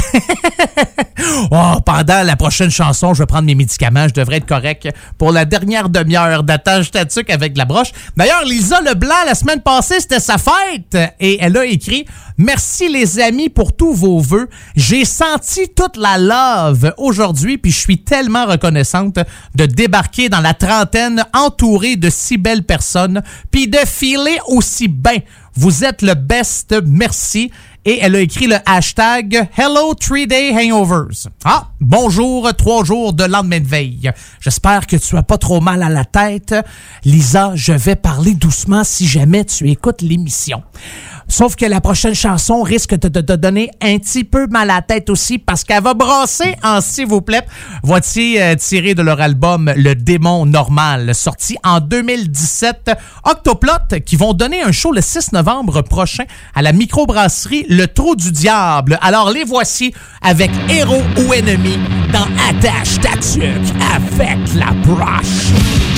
Speaker 5: [laughs] oh, pendant la prochaine chanson, je vais prendre mes médicaments. Je devrais être correct pour la dernière demi-heure d'attache statique avec la broche. D'ailleurs, Lisa Leblanc, la semaine passée, c'était sa fête. Et elle a écrit « Merci les amis pour tous vos vœux. J'ai senti toute la love aujourd'hui, puis je suis tellement reconnaissante de débarquer dans la trentaine entourée de si belles personnes, puis de filer aussi bien. Vous êtes le best, merci. Et elle a écrit le hashtag Hello Three Day Hangovers. Ah, bonjour, trois jours de lendemain de veille. J'espère que tu as pas trop mal à la tête. Lisa, je vais parler doucement si jamais tu écoutes l'émission. Sauf que la prochaine chanson risque de te donner un petit peu mal à la tête aussi parce qu'elle va brasser en s'il vous plaît. Voici euh, tiré de leur album Le Démon Normal, sorti en 2017. Octoplot qui vont donner un show le 6 novembre prochain à la microbrasserie Le Trou du Diable. Alors les voici avec Héros ou Ennemi dans Attache Tatuc avec la broche.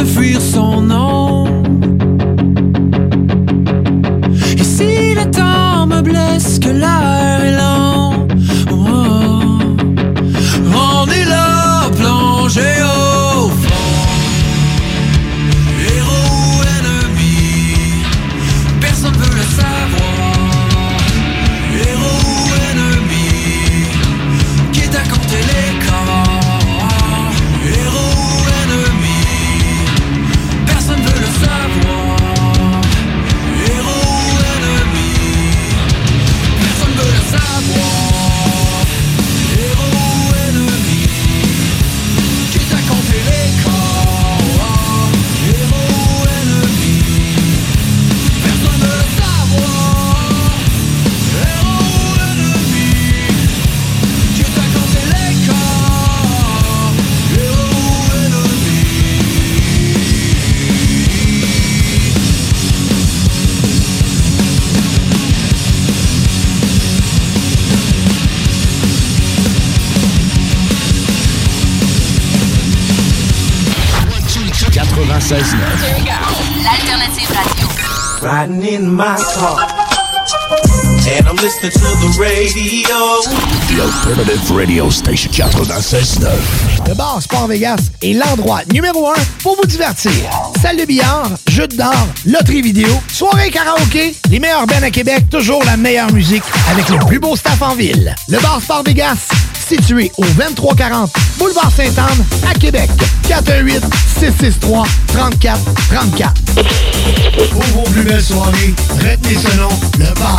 Speaker 7: De fuir son
Speaker 21: radio.
Speaker 22: The
Speaker 20: Alternative Radio Station 96.9.
Speaker 4: Le bar Sport Vegas est l'endroit numéro un pour vous divertir. Salle de billard, jeux de d'or, loterie vidéo, soirée karaoké, les meilleurs bands à Québec, toujours la meilleure musique avec le plus beau staff en ville. Le bar Sport Vegas, situé au 2340 Boulevard Sainte-Anne à Québec. 418 663 34 34.
Speaker 23: Pour vos plus belles soirées, retenez ce nom, le bar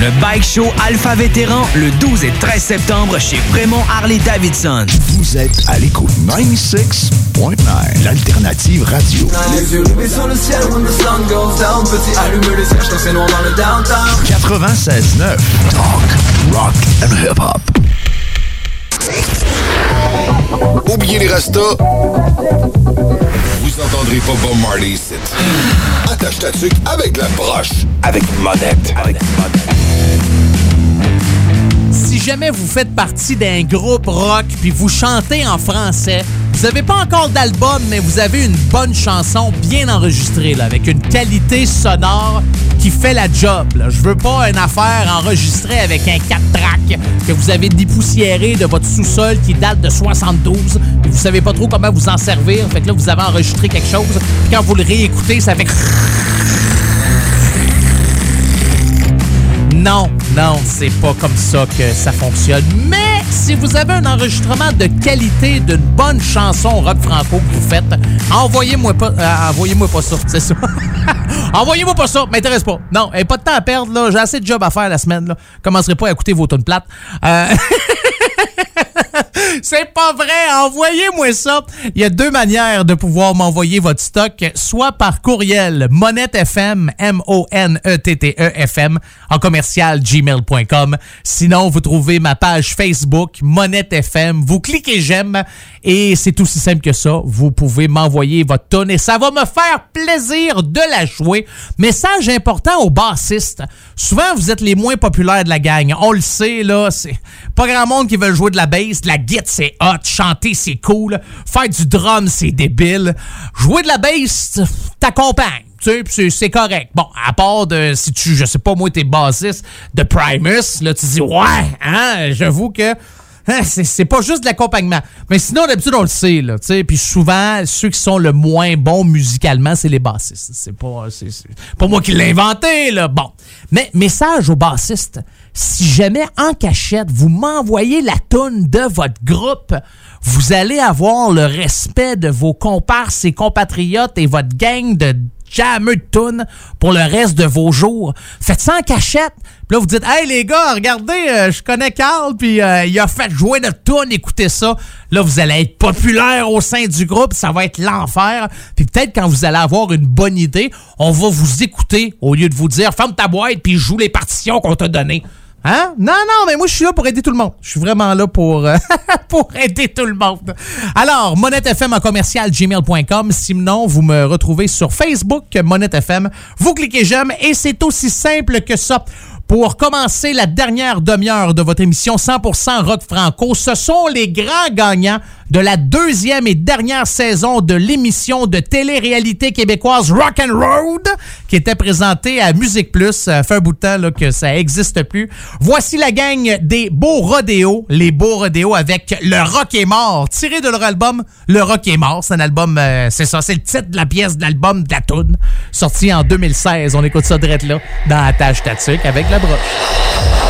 Speaker 16: Le Bike Show Alpha Vétéran le 12 et 13 septembre chez Fremont Harley Davidson.
Speaker 20: Vous êtes à l'écoute 96.9, l'alternative radio.
Speaker 24: Les yeux sur le ciel when the sun goes down Petit allume le siège quand c'est noir dans le downtown
Speaker 20: 96.9, talk, rock and hip-hop.
Speaker 17: Oubliez les rastas. Vous entendrez pas Bob Marley ici. Attache ta tuque avec la broche. Avec monette. Avec
Speaker 5: Si jamais vous faites partie d'un groupe rock puis vous chantez en français, vous n'avez pas encore d'album, mais vous avez une bonne chanson bien enregistrée, avec une qualité sonore qui fait la job. Là. Je veux pas une affaire enregistrée avec un 4 track que vous avez dépoussiéré de votre sous-sol qui date de 72 et vous savez pas trop comment vous en servir. Fait que là, vous avez enregistré quelque chose. Quand vous le réécoutez, ça fait... Non, non, c'est pas comme ça que ça fonctionne. Mais si vous avez un enregistrement de qualité d'une bonne chanson rock franco que vous faites, envoyez-moi pas, euh, envoyez-moi pas ça, c'est ça. [laughs] envoyez-moi pas ça, m'intéresse pas. Non, et pas de temps à perdre là, j'ai assez de job à faire la semaine là. Commencerez pas à écouter vos tonnes plates. Euh... [laughs] [laughs] C'est pas vrai, envoyez-moi ça. Il y a deux manières de pouvoir m'envoyer votre stock, soit par courriel monettefm, M-O-N-E-T-T-E-F-M, en commercial gmail.com. Sinon, vous trouvez ma page Facebook, Monette FM. Vous cliquez j'aime et c'est aussi simple que ça. Vous pouvez m'envoyer votre tonne et ça va me faire plaisir de la jouer. Message important aux bassistes. Souvent, vous êtes les moins populaires de la gang. On le sait, là, c'est pas grand monde qui veut jouer de la bass, la guitare, c'est hot, chanter, c'est cool, faire du drum, c'est débile. Jouer de la bass, t'accompagne. C'est- correct. Bon, à part de, si tu, je sais pas, moi, t'es bassiste de Primus, là, tu dis, ouais, hein, j'avoue que c'est c'est pas juste de l'accompagnement. Mais sinon, d'habitude, on le sait, là, tu sais. Puis souvent, ceux qui sont le moins bons musicalement, c'est les bassistes. C'est pas, c'est pas moi qui l'ai inventé, là. Bon. Mais message aux bassistes. Si jamais en cachette, vous m'envoyez la toune de votre groupe, vous allez avoir le respect de vos comparses et compatriotes et votre gang de jammeux de tunes pour le reste de vos jours. Faites ça en cachette. Puis là, vous dites, hey les gars, regardez, euh, je connais Carl, puis euh, il a fait jouer notre tune, écoutez ça. Là, vous allez être populaire au sein du groupe, ça va être l'enfer. Puis peut-être quand vous allez avoir une bonne idée, on va vous écouter au lieu de vous dire, ferme ta boîte, puis joue les partitions qu'on t'a données. Hein? Non, non, mais moi, je suis là pour aider tout le monde. Je suis vraiment là pour, euh, [laughs] pour aider tout le monde. Alors, monettefm en commercial gmail.com. Sinon, vous me retrouvez sur Facebook, Monette FM. Vous cliquez j'aime et c'est aussi simple que ça. Pour commencer la dernière demi-heure de votre émission 100% rock franco, ce sont les grands gagnants de la deuxième et dernière saison de l'émission de télé-réalité québécoise Rock and Road qui était présentée à Musique Plus. Ça fait un bout de temps que ça existe plus. Voici la gang des Beaux Rodéos, les Beaux Rodéos avec Le Rock est mort, tiré de leur album Le Rock est mort. C'est un album, euh, c'est ça, c'est le titre de la pièce de l'album de la sorti en 2016. On écoute ça direct là dans la tâche statique avec la broche.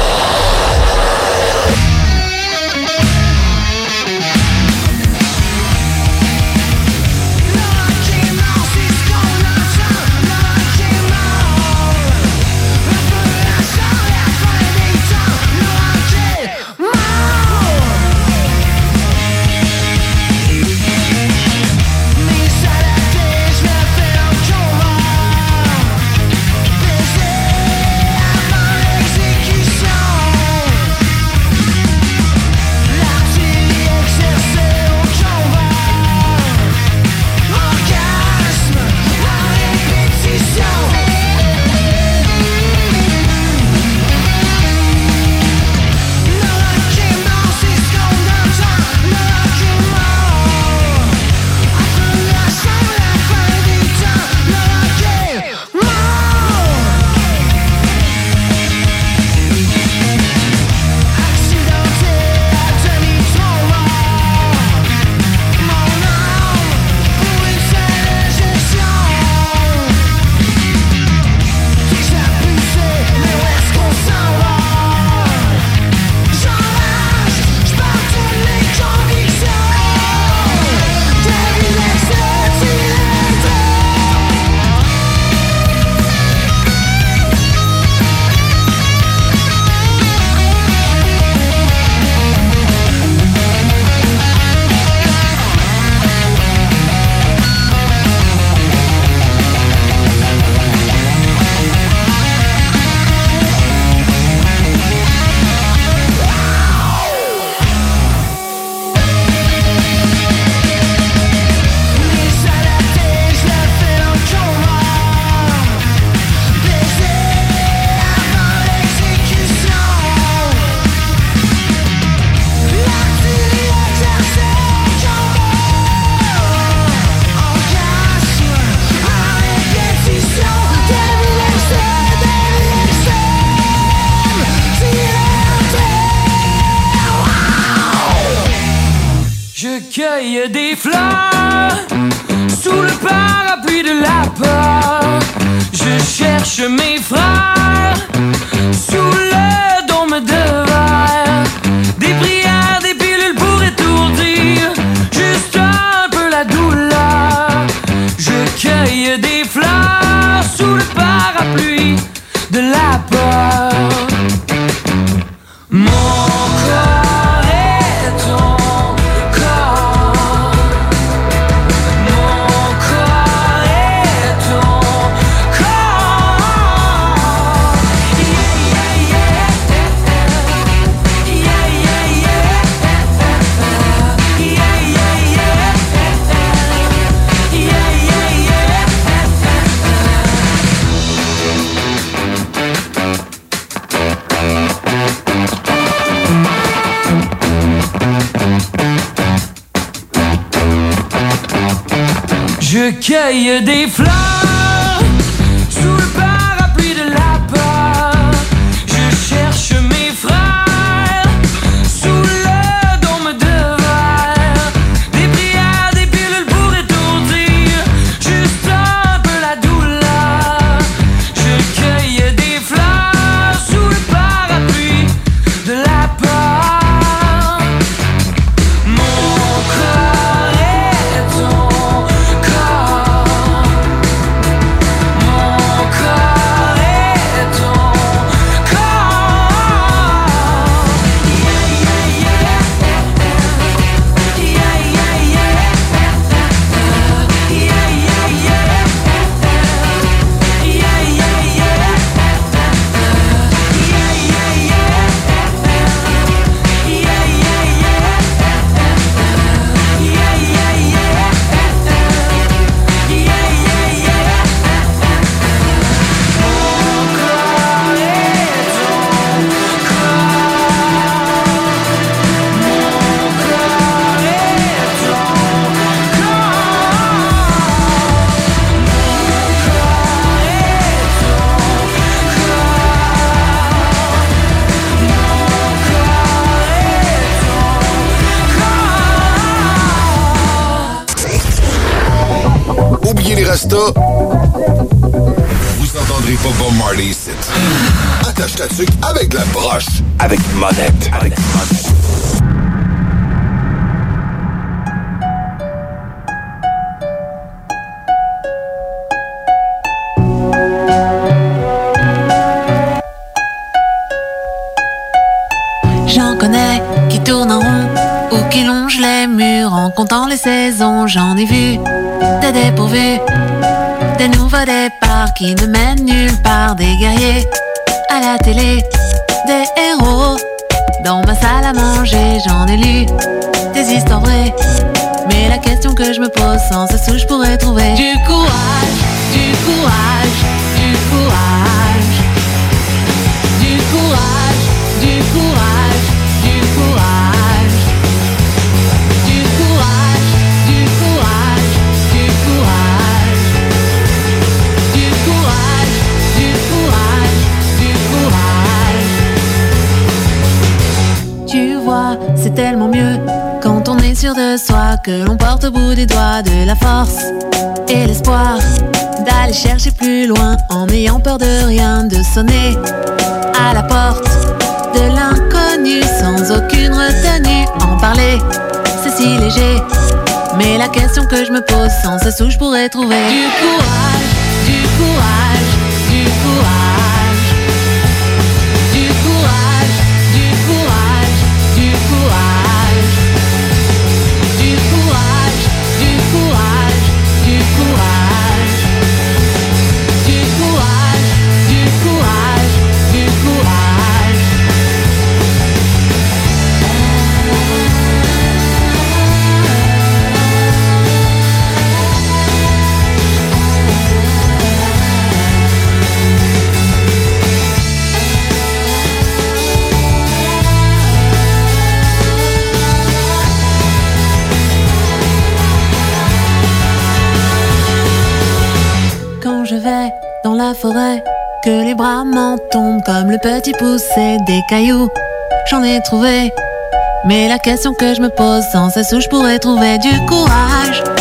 Speaker 25: Que les bras m'en tombent comme le petit poussé des cailloux. J'en ai trouvé, mais la question que je me pose sans cesse où je pourrais trouver du courage.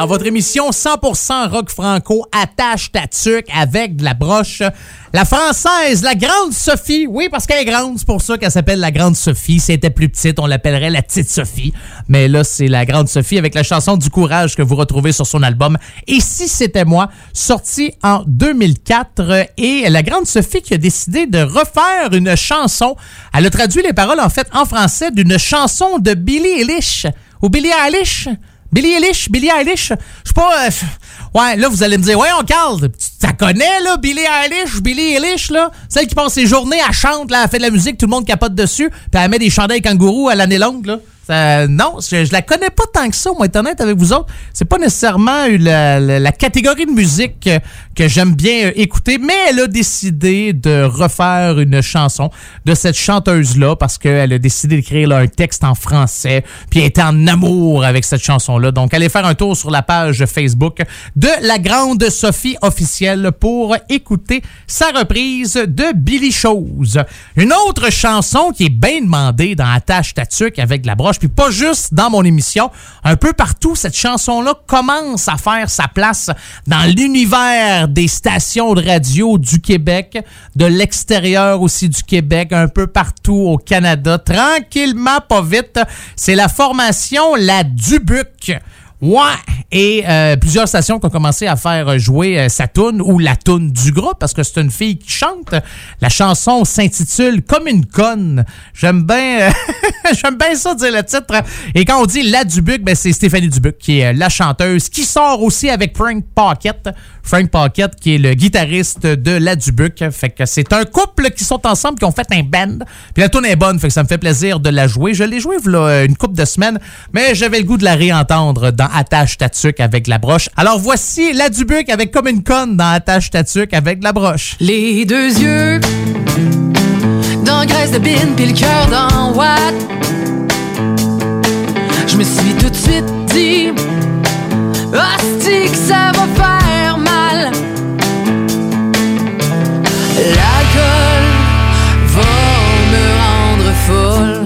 Speaker 5: Dans votre émission 100% rock franco, attache ta tuque avec de la broche. La française, la grande Sophie. Oui, parce qu'elle est grande, c'est pour ça qu'elle s'appelle la grande Sophie. Si elle était plus petite, on l'appellerait la petite Sophie. Mais là, c'est la grande Sophie avec la chanson du courage que vous retrouvez sur son album. Et si c'était moi, sorti en 2004. Et la grande Sophie qui a décidé de refaire une chanson. Elle a traduit les paroles, en fait, en français d'une chanson de Billie Eilish. Ou Billie Eilish? Billie Eilish, Billie Eilish, je sais pas. euh, ouais, là, vous allez me dire, ouais, on calme. Tu la connais, là, Billie Eilish, Billie Eilish, là? Celle qui passe ses journées, elle chante, là, elle fait de la musique, tout le monde capote dessus, puis elle met des chandails kangourous à l'année longue, là. Non, je, je la connais pas tant que ça, moi, être honnête avec vous autres. C'est pas nécessairement la, la- la catégorie de musique que, j'aime bien euh, écouter, mais elle a décidé de refaire une chanson de cette chanteuse-là parce qu'elle a décidé d'écrire un texte en français, puis elle était en amour avec cette chanson-là. Donc, allez faire un tour sur la page Facebook de la grande Sophie officielle pour écouter sa reprise de Billy Chose. Une autre chanson qui est bien demandée dans Attache Tatuc avec la broche, puis pas juste dans mon émission. Un peu partout, cette chanson-là commence à faire sa place dans l'univers des stations de radio du Québec, de l'extérieur aussi du Québec, un peu partout au Canada. Tranquillement, pas vite. C'est la formation La Dubuc. Ouais, et euh, plusieurs stations qui ont commencé à faire jouer euh, sa toune ou la toune du groupe parce que c'est une fille qui chante. La chanson s'intitule Comme une conne. J'aime bien euh, [laughs] j'aime bien ça dire le titre. Et quand on dit la Dubuc, ben c'est Stéphanie Dubuc qui est la chanteuse qui sort aussi avec Frank Pocket. Frank Pocket qui est le guitariste de la Dubuc. Fait que c'est un couple qui sont ensemble qui ont fait un band. Puis la toune est bonne, fait que ça me fait plaisir de la jouer. Je l'ai jouée une couple de semaines, mais j'avais le goût de la réentendre dans Attache Tatuc avec la broche. Alors voici la Dubuc avec comme une conne dans Attache Tatuc avec la broche.
Speaker 25: Les deux yeux dans graisse de bine puis le cœur dans Watt. Je me suis tout de suite dit Hostie ça va faire mal L'alcool va me rendre folle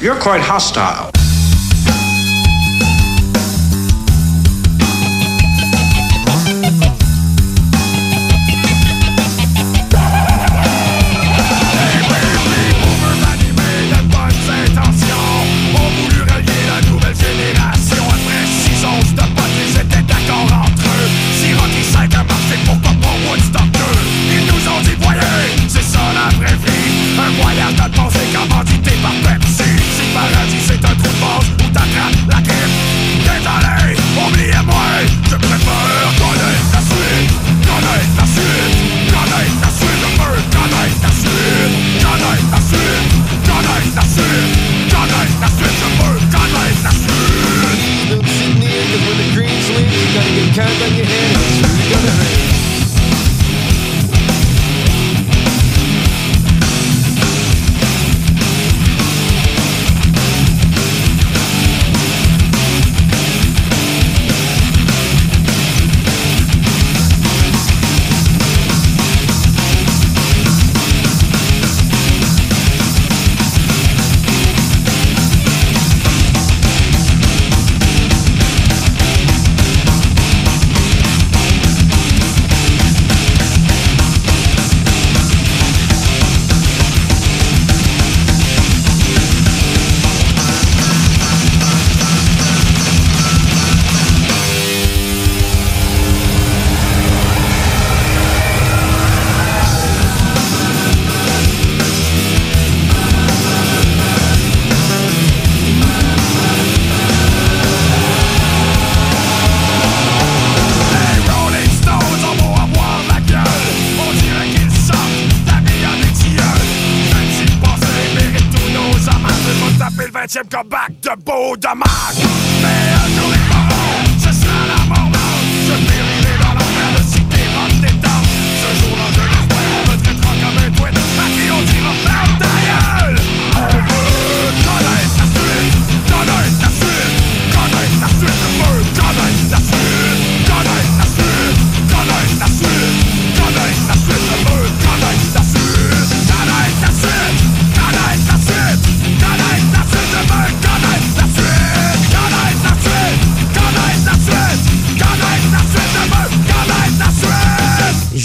Speaker 26: you're quite hostile.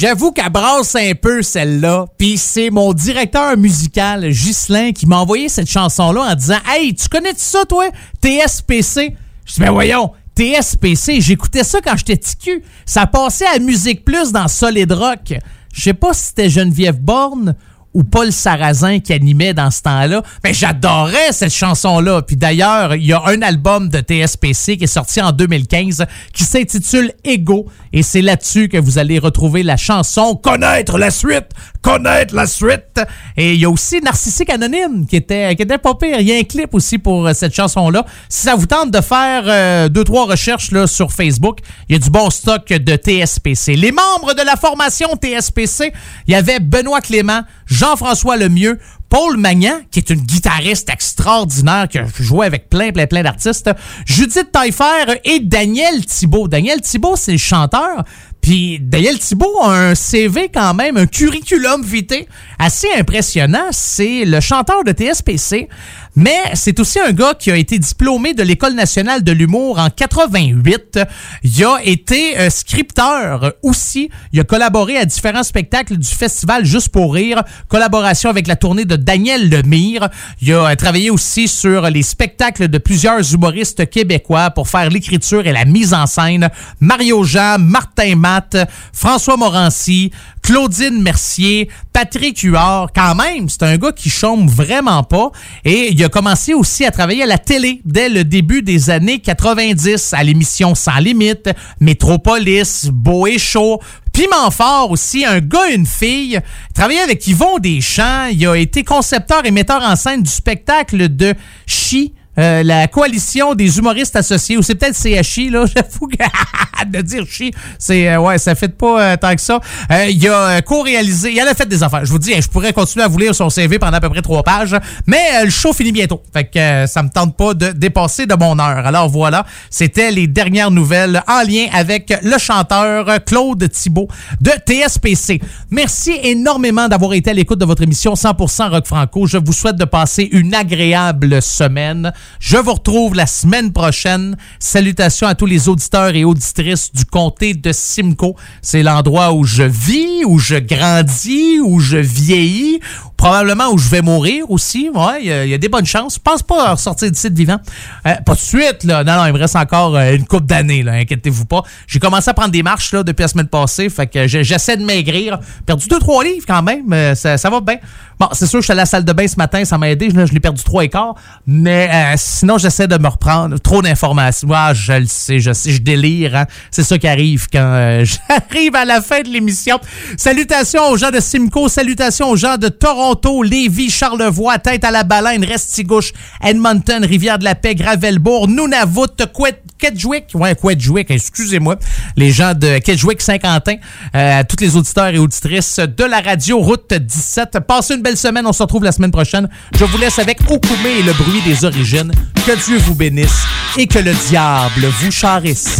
Speaker 5: J'avoue qu'elle brasse un peu celle-là. Puis c'est mon directeur musical, Ghislain, qui m'a envoyé cette chanson-là en disant Hey, tu connais ça, toi? TSPC Je dis Ben voyons, TSPC, j'écoutais ça quand j'étais ticu. Ça passait à Musique Plus dans Solid Rock. Je sais pas si c'était Geneviève Borne ou Paul Sarrazin qui animait dans ce temps-là. Mais j'adorais cette chanson-là. Puis d'ailleurs, il y a un album de TSPC qui est sorti en 2015 qui s'intitule Ego. Et c'est là-dessus que vous allez retrouver la chanson Connaître la suite. Connaître la suite. Et il y a aussi Narcissique Anonyme qui était, qui était pas pire. Il y a un clip aussi pour euh, cette chanson-là. Si ça vous tente de faire euh, deux, trois recherches là, sur Facebook, il y a du bon stock de TSPC. Les membres de la formation TSPC, il y avait Benoît Clément, Jean-François Lemieux, Paul Magnan, qui est une guitariste extraordinaire, qui a joué avec plein, plein, plein d'artistes, Judith Taillefer et Daniel Thibault. Daniel Thibault, c'est le chanteur. Puis Daniel Thibault a un CV quand même, un curriculum vitae assez impressionnant. C'est le chanteur de TSPC, mais c'est aussi un gars qui a été diplômé de l'École nationale de l'humour en 88. Il a été euh, scripteur aussi. Il a collaboré à différents spectacles du festival Juste pour rire, collaboration avec la tournée de Daniel Lemire. Il a euh, travaillé aussi sur les spectacles de plusieurs humoristes québécois pour faire l'écriture et la mise en scène. Mario Jean, Martin Matt, François Morancy, Claudine Mercier, Patrick Huard. Quand même, c'est un gars qui chôme vraiment pas. Et il a commencé aussi à travailler à la télé dès le début des années 90 à l'émission Sans Limite, Métropolis, Beau et Chaud. Piment fort aussi, un gars une fille. Il travaillait avec Yvon Deschamps. Il a été concepteur et metteur en scène du spectacle de Chi euh, la coalition des humoristes associés, ou c'est peut-être CHI, là, [laughs] j'avoue que [laughs] de dire chi, c'est euh, ouais, ça fait pas euh, tant que ça. Il a co-réalisé, il en a fait des affaires. Je vous dis, hein, je pourrais continuer à vous lire son CV pendant à peu près trois pages, mais le show finit bientôt. Fait que ça me tente pas de dépasser de mon heure. Alors voilà, c'était les dernières nouvelles en lien avec le chanteur Claude Thibault de TSPC. Merci énormément d'avoir été à l'écoute de votre émission 100% Rock Franco. Je vous souhaite de passer une agréable semaine. Je vous retrouve la semaine prochaine. Salutations à tous les auditeurs et auditrices du comté de Simcoe. C'est l'endroit où je vis, où je grandis, où je vieillis, probablement où je vais mourir aussi. Ouais, il y, a- des bonnes chances. Je pense pas ressortir d'ici de vivant. Euh, pas de suite, là. Non, non, il me reste encore euh, une couple d'années, là. Inquiétez-vous pas. J'ai commencé à prendre des marches, là, depuis la semaine passée. Fait que je- j'essaie de maigrir. Perdu deux, trois livres quand même. euh, ça, ça va bien. Bon, c'est sûr, je suis à la salle de bain ce matin, ça m'a aidé. Je, l'ai perdu trois et quart. Mais sinon, j'essaie de me reprendre. Trop d'informations. Ah, je le sais, je sais, je délire. hein. C'est ça qui arrive quand [laughs] j'arrive à la fin de l'émission. Salutations aux gens de Simcoe, salutations aux gens de Toronto, Lévis, Charlevoix, Tête à la Baleine, Restigouche, Edmonton, Rivière-de-la-Paix, Gravelbourg, Nunavut, Kedgewick, ouais, Kedgewick, excusez-moi, les gens de Kedgewick, Saint-Quentin, euh, toutes les auditeurs et auditrices de la radio Route 17. Passez une belle semaine, on se retrouve la semaine prochaine. Je vous laisse avec Okume et le bruit des origines. Que Dieu vous bénisse et que le diable vous charisse.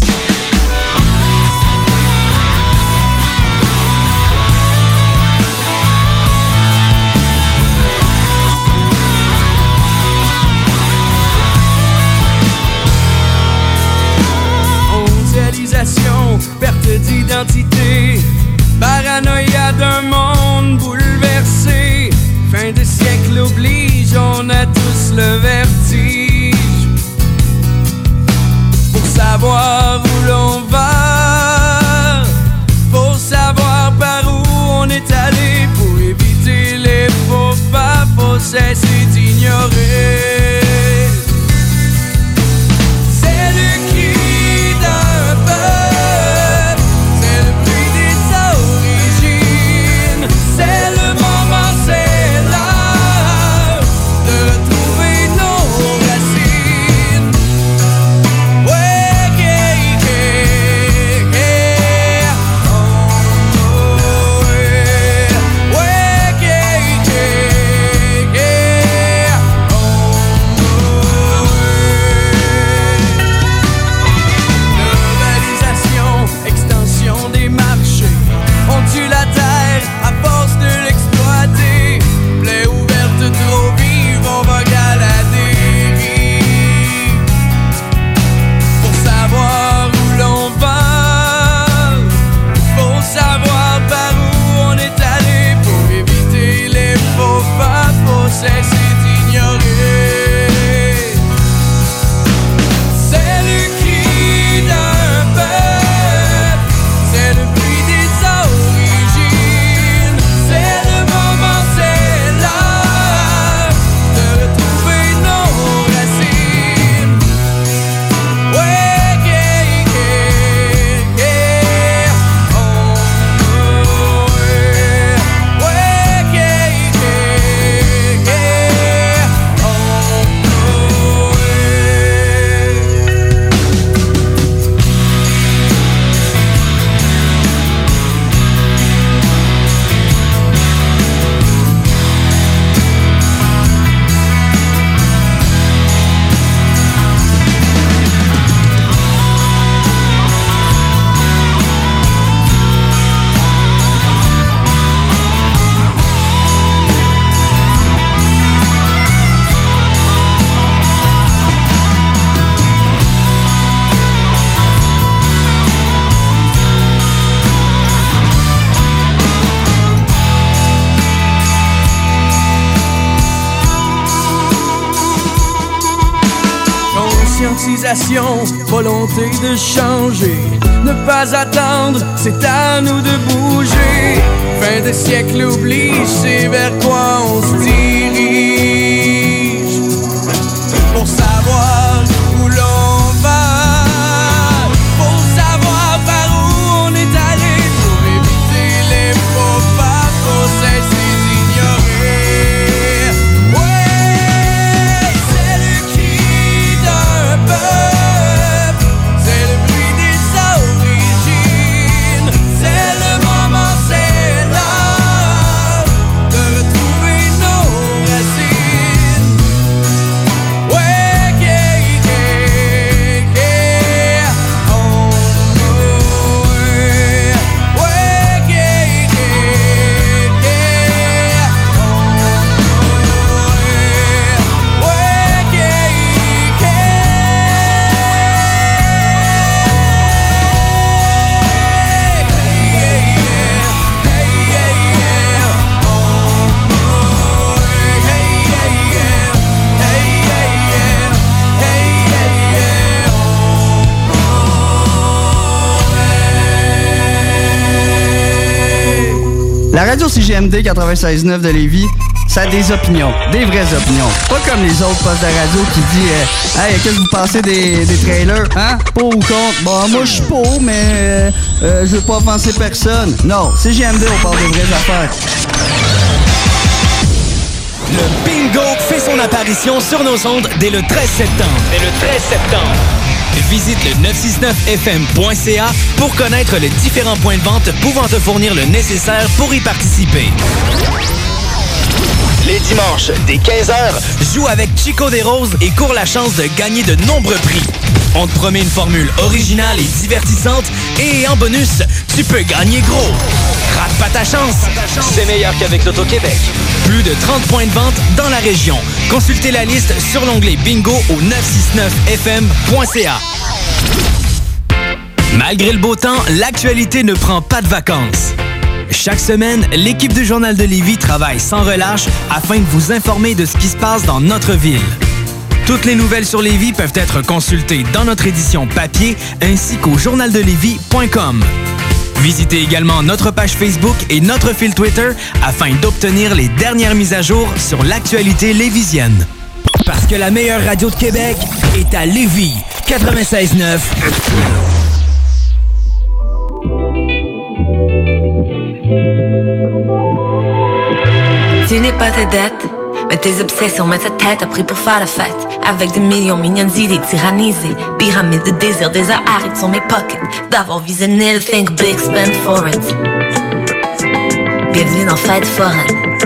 Speaker 27: De siècle oblige, on a tous le vertige. Pour savoir où l'on va, pour savoir par où on est allé, pour éviter les faux pas, faut cesser de changer, ne pas attendre, c'est à nous de bouger. Fin de siècle oblige,
Speaker 15: CGMD 96.9 de Lévis, ça a des opinions, des vraies opinions. Pas comme les autres postes de radio qui disent euh, Hey, qu'est-ce que vous pensez des, des trailers? Hein? Pour ou contre? Bon, moi, je suis pour, mais euh, euh, je veux pas offenser personne. Non, CGMD, on parle de vraies affaires.
Speaker 16: Le bingo fait son apparition sur nos ondes dès le 13 septembre. Dès le 13 septembre. Visite le 969fm.ca pour connaître les différents points de vente pouvant te fournir le nécessaire pour y participer. Les dimanches, dès 15h, joue avec Chico des Roses et cours la chance de gagner de nombreux prix. On te promet une formule originale et divertissante et en bonus, tu peux gagner gros. Rate pas ta chance. C'est meilleur qu'avec l'Auto-Québec. Plus de 30 points de vente dans la région. Consultez la liste sur l'onglet bingo au 969fm.ca. Malgré le beau temps, l'actualité ne prend pas de vacances. Chaque semaine, l'équipe du Journal de Lévis travaille sans relâche afin de vous informer de ce qui se passe dans notre ville. Toutes les nouvelles sur Lévis peuvent être consultées dans notre édition papier ainsi qu'au journaldelevis.com. Visitez également notre page Facebook et notre fil Twitter afin d'obtenir les dernières mises à jour sur l'actualité lévisienne. Parce que la meilleure radio de Québec est à Lévis, 96.9.
Speaker 8: Tu n'es pas tes dettes, mais tes obsessions mettent ta tête à prix pour faire la fête. Avec des millions mignonnes idées tyrannisées, pyramide de désir, des arrêtent sur mes pockets. D'avoir le think big, spend for it. Bienvenue dans Fête foraine.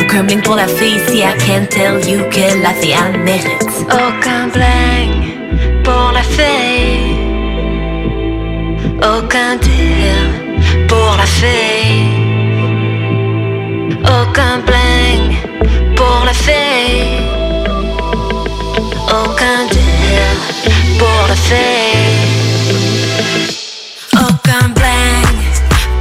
Speaker 8: Au crumbling pour la fille, si I can tell you que la fille elle mérite.
Speaker 28: Aucun bling pour la fille. Aucun deal pour la fille. Aucun bling Aucun deal pour la fille.
Speaker 8: Aucun bling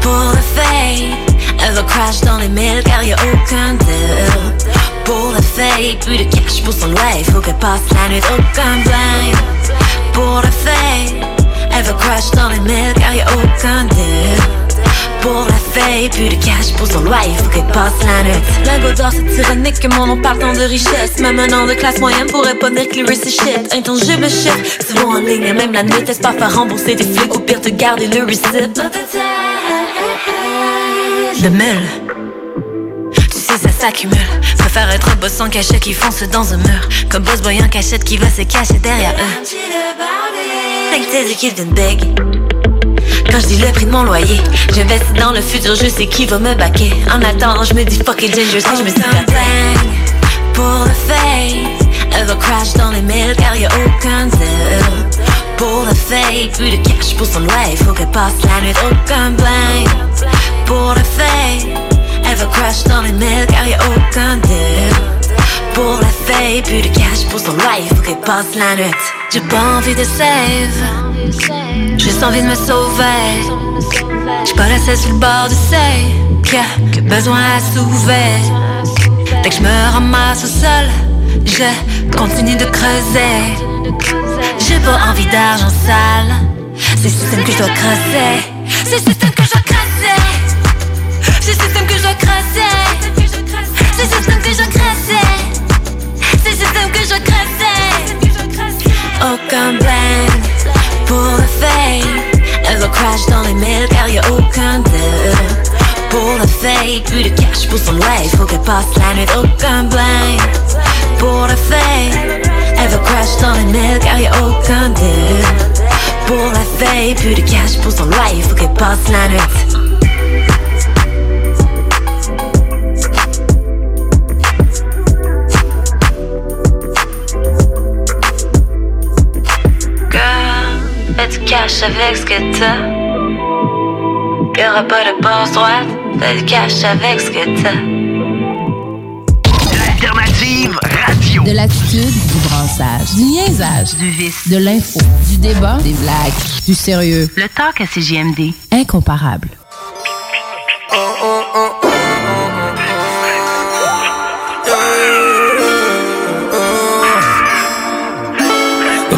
Speaker 8: pour fille. Elle va crash dans les mails car y a aucun deal. Pour fille, plus de cash pour son life, faut qu'elle passe la nuit. Aucun bling pour fille. Elle crash dans les car y a aucun deal. Pour la fille, plus de cash pour son life, faut qu'elle passe la nuit. Lingot d'or, c'est tyrannique que mon nom partant de richesse. Même un de classe moyenne pourrait pas que les c'est shit. Intangible shit, souvent en ligne, et même la nuit, t'es pas faire rembourser des flics, ou pire te garder le receipt. Le mule. Ça s'accumule. Préfère être boss sans cachet qui fonce dans un mur. Comme boss boy en cachette qui va se cacher derrière eux. Think tes équipes d'une big. Quand je dis le prix de mon loyer, j'investis dans le futur, je sais qui va me baquer. En attendant, je me dis fuck it, ginger, si je me suis Pour le fake, elle va crash dans les mails car y a aucun deal. Pour le fake, plus de cash pour son life, faut qu'elle passe la nuit, aucun blank. Pour le fake, elle va crash dans les mails car y a aucun deal. Pour la fake, plus de cash pour son life, faut qu'elle passe la nuit. J'ai pas envie de save, juste envie de me sauver. J'suis pas la seule sur le bord du seuil, a que besoin à soulever. Dès que je me ramasse au sol, je continue de creuser. J'ai pas envie d'argent sale, c'est le système que je dois creuser. C'est le système que je dois creuser. C'est le système que je dois creuser. C'est le système que je dois creuser. C'est le système que je dois creuser. Aucun blame crash dans les mails car y a aucun deal. Pour le fake, plus de cash pour son life, faut qu'elle passe la nuit, aucun blame. Pour le fake, elle va crash dans les mails car y a aucun deal. Pour la fake, plus de cash pour son life, faut qu'elle passe la nuit.
Speaker 28: Cash avec ce que t'as. Y'aura pas de passe droite, fais du cash avec ce que t'as.
Speaker 29: L'alternative radio.
Speaker 25: De l'attitude, du brassage, du niaisage, du vice, de l'info, du débat, des blagues, du sérieux. Le talk à CJMD. Incomparable.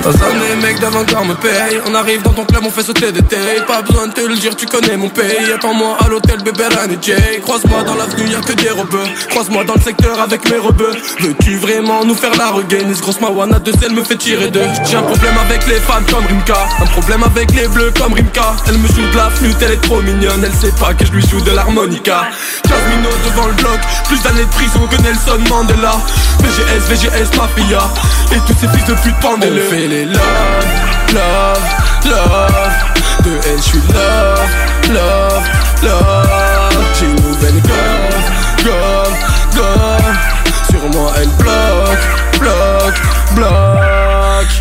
Speaker 30: Dans un des mecs d'avant encore me paye On arrive dans ton club, on fait sauter des tailles Pas besoin de te le dire, tu connais mon pays. Attends-moi à l'hôtel, bébé Ran et Jay. Croise-moi dans l'avenue, y'a que des rebeux. Croise-moi dans le secteur avec mes rebeux. Veux-tu vraiment nous faire la regaine? Grosse mawana de sel me fait tirer deux. J'ai un problème avec les femmes comme Rimka. Un problème avec les bleus comme Rimka. Elle me joue de la flûte, elle est trop mignonne. Elle sait pas que je lui joue de l'harmonica. 15 minutes devant le bloc Plus d'années de prison que Nelson Mandela. VGS, VGS, Mafia. Et tous ces fils de pute pendez-le. Les love, love, love De elle je suis love, love, love. J'ai une nouvelle gomme, gomme, gomme. Sur moi elle bloque, bloque, bloque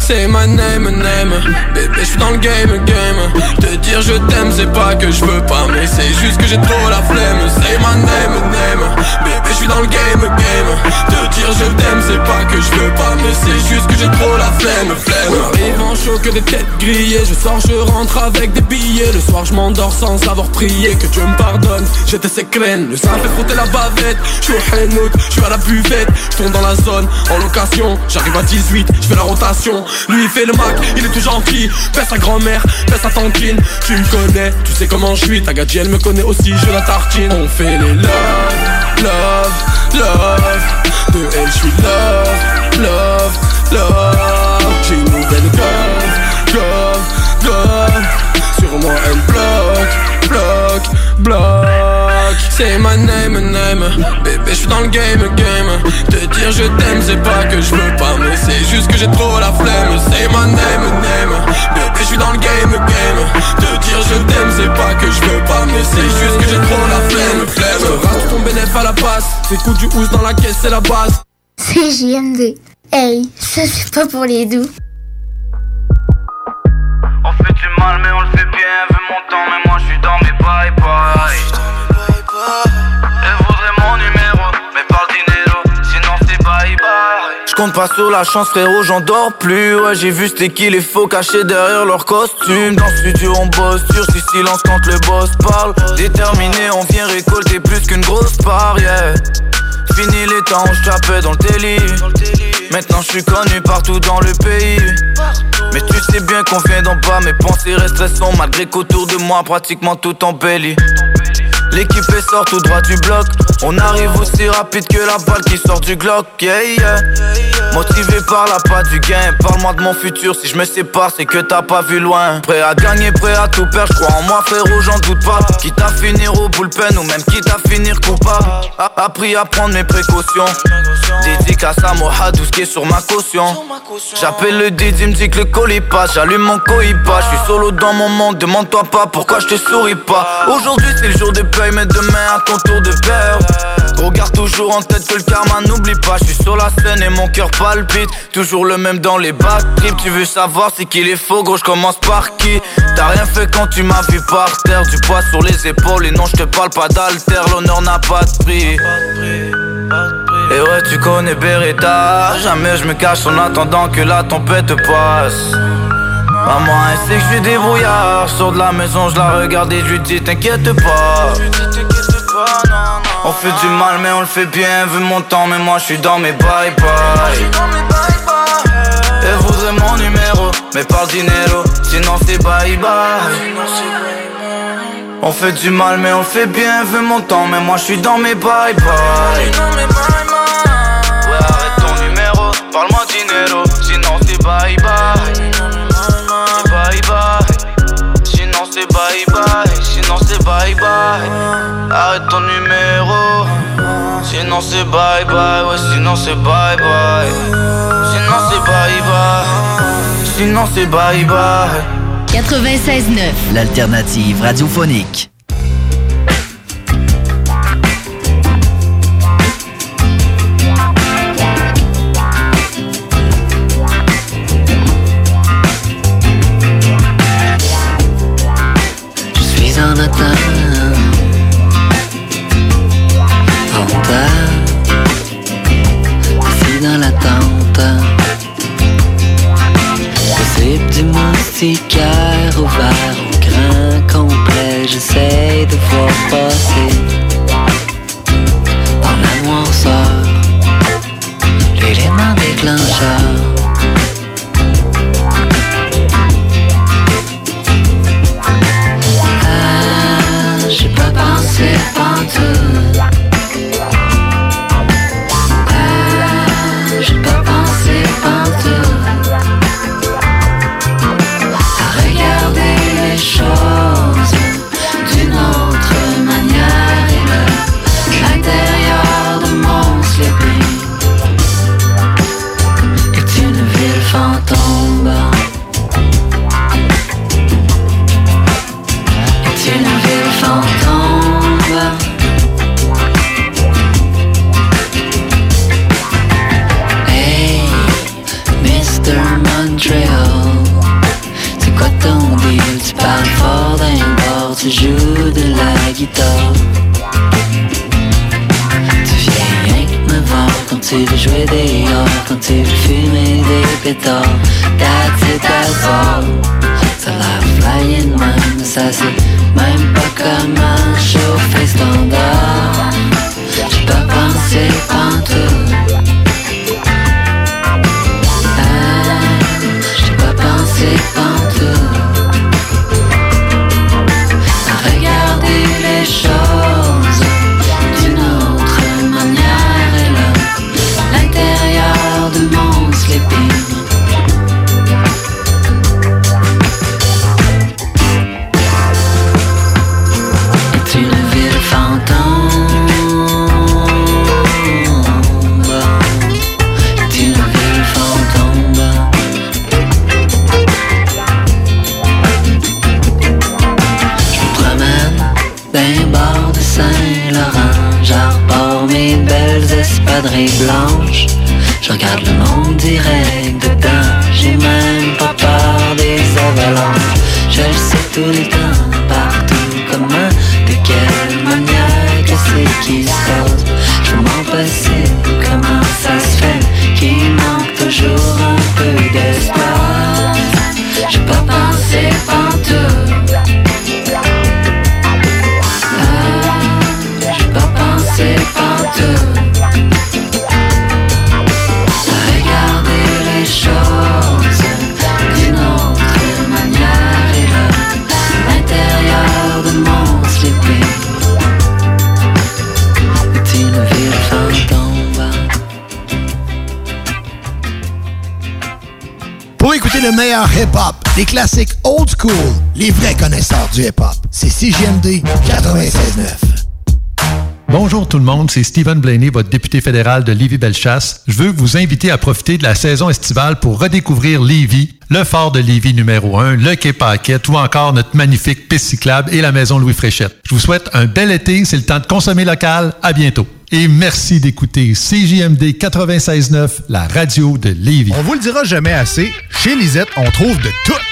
Speaker 30: C'est my name, name. Bébé je suis dans le game, game. Te dire je t'aime c'est pas que je veux pas Mais c'est juste que j'ai trop la flemme. C'est my name, name. Bébé je suis dans le game, game. Te dire je t'aime c'est pas que je veux pas Mais c'est juste que j'ai trop la flemme, flemme. Arrive en chaud que des têtes grillées. Je sors, je rentre avec des billets. Le soir je m'endors sans avoir prié Que Dieu me pardonne, j'étais sécrène Le sang fait frotter la bavette. Je suis au je suis à la buvette. Je tourne dans la zone, en location. J'arrive à 18, je fais la rotation Lui il fait le Mac, il est tout gentil Pèse sa grand-mère, pèse sa tantine. Tu me connais, tu sais comment je suis. Ta gadji elle me connaît aussi, je la tartine. On fait les love, love, love. De elle je suis love, love, love. J'ai une nouvelle gomme, gomme, gomme Sur moi elle bloque, bloque, bloque C'est my name, name. Bébé je suis dans le game, game. Te dire je t'aime c'est pas que je veux pas Mais c'est juste que j'ai trop la flemme. C'est my name, name. Bébé je suis dans le game, game. Te dire je t'aime c'est pas que je veux pas Mais c'est juste que j'ai trop la flemme, flemme. Je rate ton bénéf à la passe. Tes coups du housse dans la caisse c'est la base.
Speaker 31: C'est JMD. Hey, ça c'est pas pour les doux.
Speaker 32: On fait du mal mais on le fait bien. Veux mon temps mais moi je suis dans mes bye
Speaker 33: Je compte pas sur la chance frérot j'en dors plus. Ouais j'ai vu c'était qui les faux cachés derrière leur costume. Dans le studio on bosse dur si silence quand le boss parle. Déterminé on vient récolter plus qu'une grosse part yeah. Fini les temps où je dans le délit. Maintenant je suis connu partout dans le pays. Mais tu sais bien qu'on vient d'en bas Mes pensées restent stressantes malgré qu'autour de moi pratiquement tout embellit L'équipe sort tout droit du bloc On arrive aussi rapide que la balle qui sort du Glock. Motivé par la patte du gain Parle-moi de mon futur Si je me sépare c'est que t'as pas vu loin. Prêt à gagner, prêt à tout perdre crois en moi frérot j'en doute pas. Quitte à finir au bullpen Ou même quitte à finir coupable. Appris à prendre mes précautions. Dédicace à Mohad tout ce qui est sur ma caution. J'appelle le Didi, me dit que le colis passe J'allume mon cohiba, je suis solo dans mon monde Demande-toi pas pourquoi je te souris pas. Aujourd'hui c'est le jour de paye mais demain à ton tour de perdre Gros garde toujours en tête que le karma n'oublie pas. Je suis sur la scène et mon cœur Toujours le même dans les bad trips Tu veux savoir c'est qu'il est faux gros je commence par qui? T'as rien fait quand tu m'as vu par terre Du poids sur les épaules et non je te parle pas d'alter L'honneur n'a pas de prix et ouais, tu connais Beretta. Jamais je me cache en attendant que la tempête passe. Maman, elle sait que je suis débrouillard. Sors de la maison, je la regarde et je lui dis T'inquiète pas. On fait du mal, mais on le fait bien. Vu mon temps, mais moi je suis dans mes bye bye. Elle voudrait mon numéro, mais par dinero. Sinon c'est bye bye. On fait du mal, mais on le fait bien. Vu mon temps, mais moi je suis dans mes bye bye. Ouais, arrête ton numéro, parle-moi dinero. Sinon c'est bye. Bye c'est bye bye. Arrête ton numéro. Sinon c'est bye bye. Ouais, sinon c'est bye bye. Sinon c'est bye bye. Sinon c'est bye bye.
Speaker 34: 96.9.
Speaker 13: L'alternative radiophonique.
Speaker 20: Attente En terre Assis dans l'attente. Possible du moustiquaire Ouvert au grand complet J'essaie de voir passer. Dans la noirceur L'élément déclencheur
Speaker 4: les classiques old school, les vrais connaisseurs du hip-hop, c'est CGMD 96.9.
Speaker 35: Bonjour tout le monde, c'est Stephen Blaney, votre député fédéral de Lévis-Bellechasse. Je veux vous inviter à profiter de la saison estivale pour redécouvrir Lévis, le fort de Lévis numéro 1, le quai Paquette ou encore notre magnifique piste cyclable et la maison Louis Fréchette. Je vous souhaite un bel été, c'est le temps de consommer local. À bientôt. Et merci d'écouter CJMD 96.9, la radio de Lévis.
Speaker 36: On vous le dira jamais assez, chez Lisette, on trouve de tout.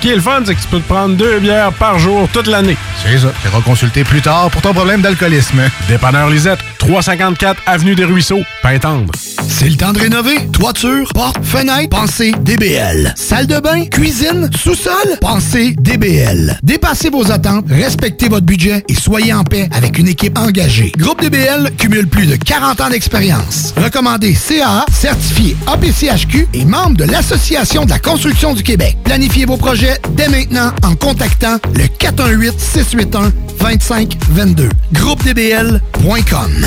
Speaker 37: Ce qui est le fun, c'est que tu peux te prendre deux bières par jour toute l'année.
Speaker 36: C'est ça. Tu iras consulter plus tard pour ton problème d'alcoolisme.
Speaker 37: Dépanneur Lisette, 354 Avenue des Ruisseaux, Pintendre.
Speaker 4: C'est le temps de rénover. Toiture, porte, fenêtre, pensez DBL. Salle de bain, cuisine, sous-sol, pensez DBL. Dépassez vos attentes, respectez votre budget et soyez en paix avec une équipe engagée. Groupe DBL cumule plus de 40 ans d'expérience. Recommandé CAA, certifié APCHQ et membre de l'Association de la construction du Québec. Planifiez vos projets dès maintenant en contactant le 418-681-2522. GroupeDBL.com.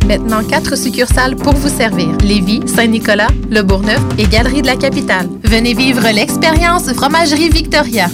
Speaker 27: Maintenant, quatre succursales pour vous servir. Lévis, Saint-Nicolas, Le Bourgneuf et Galerie de la Capitale. Venez vivre l'expérience Fromagerie Victoria.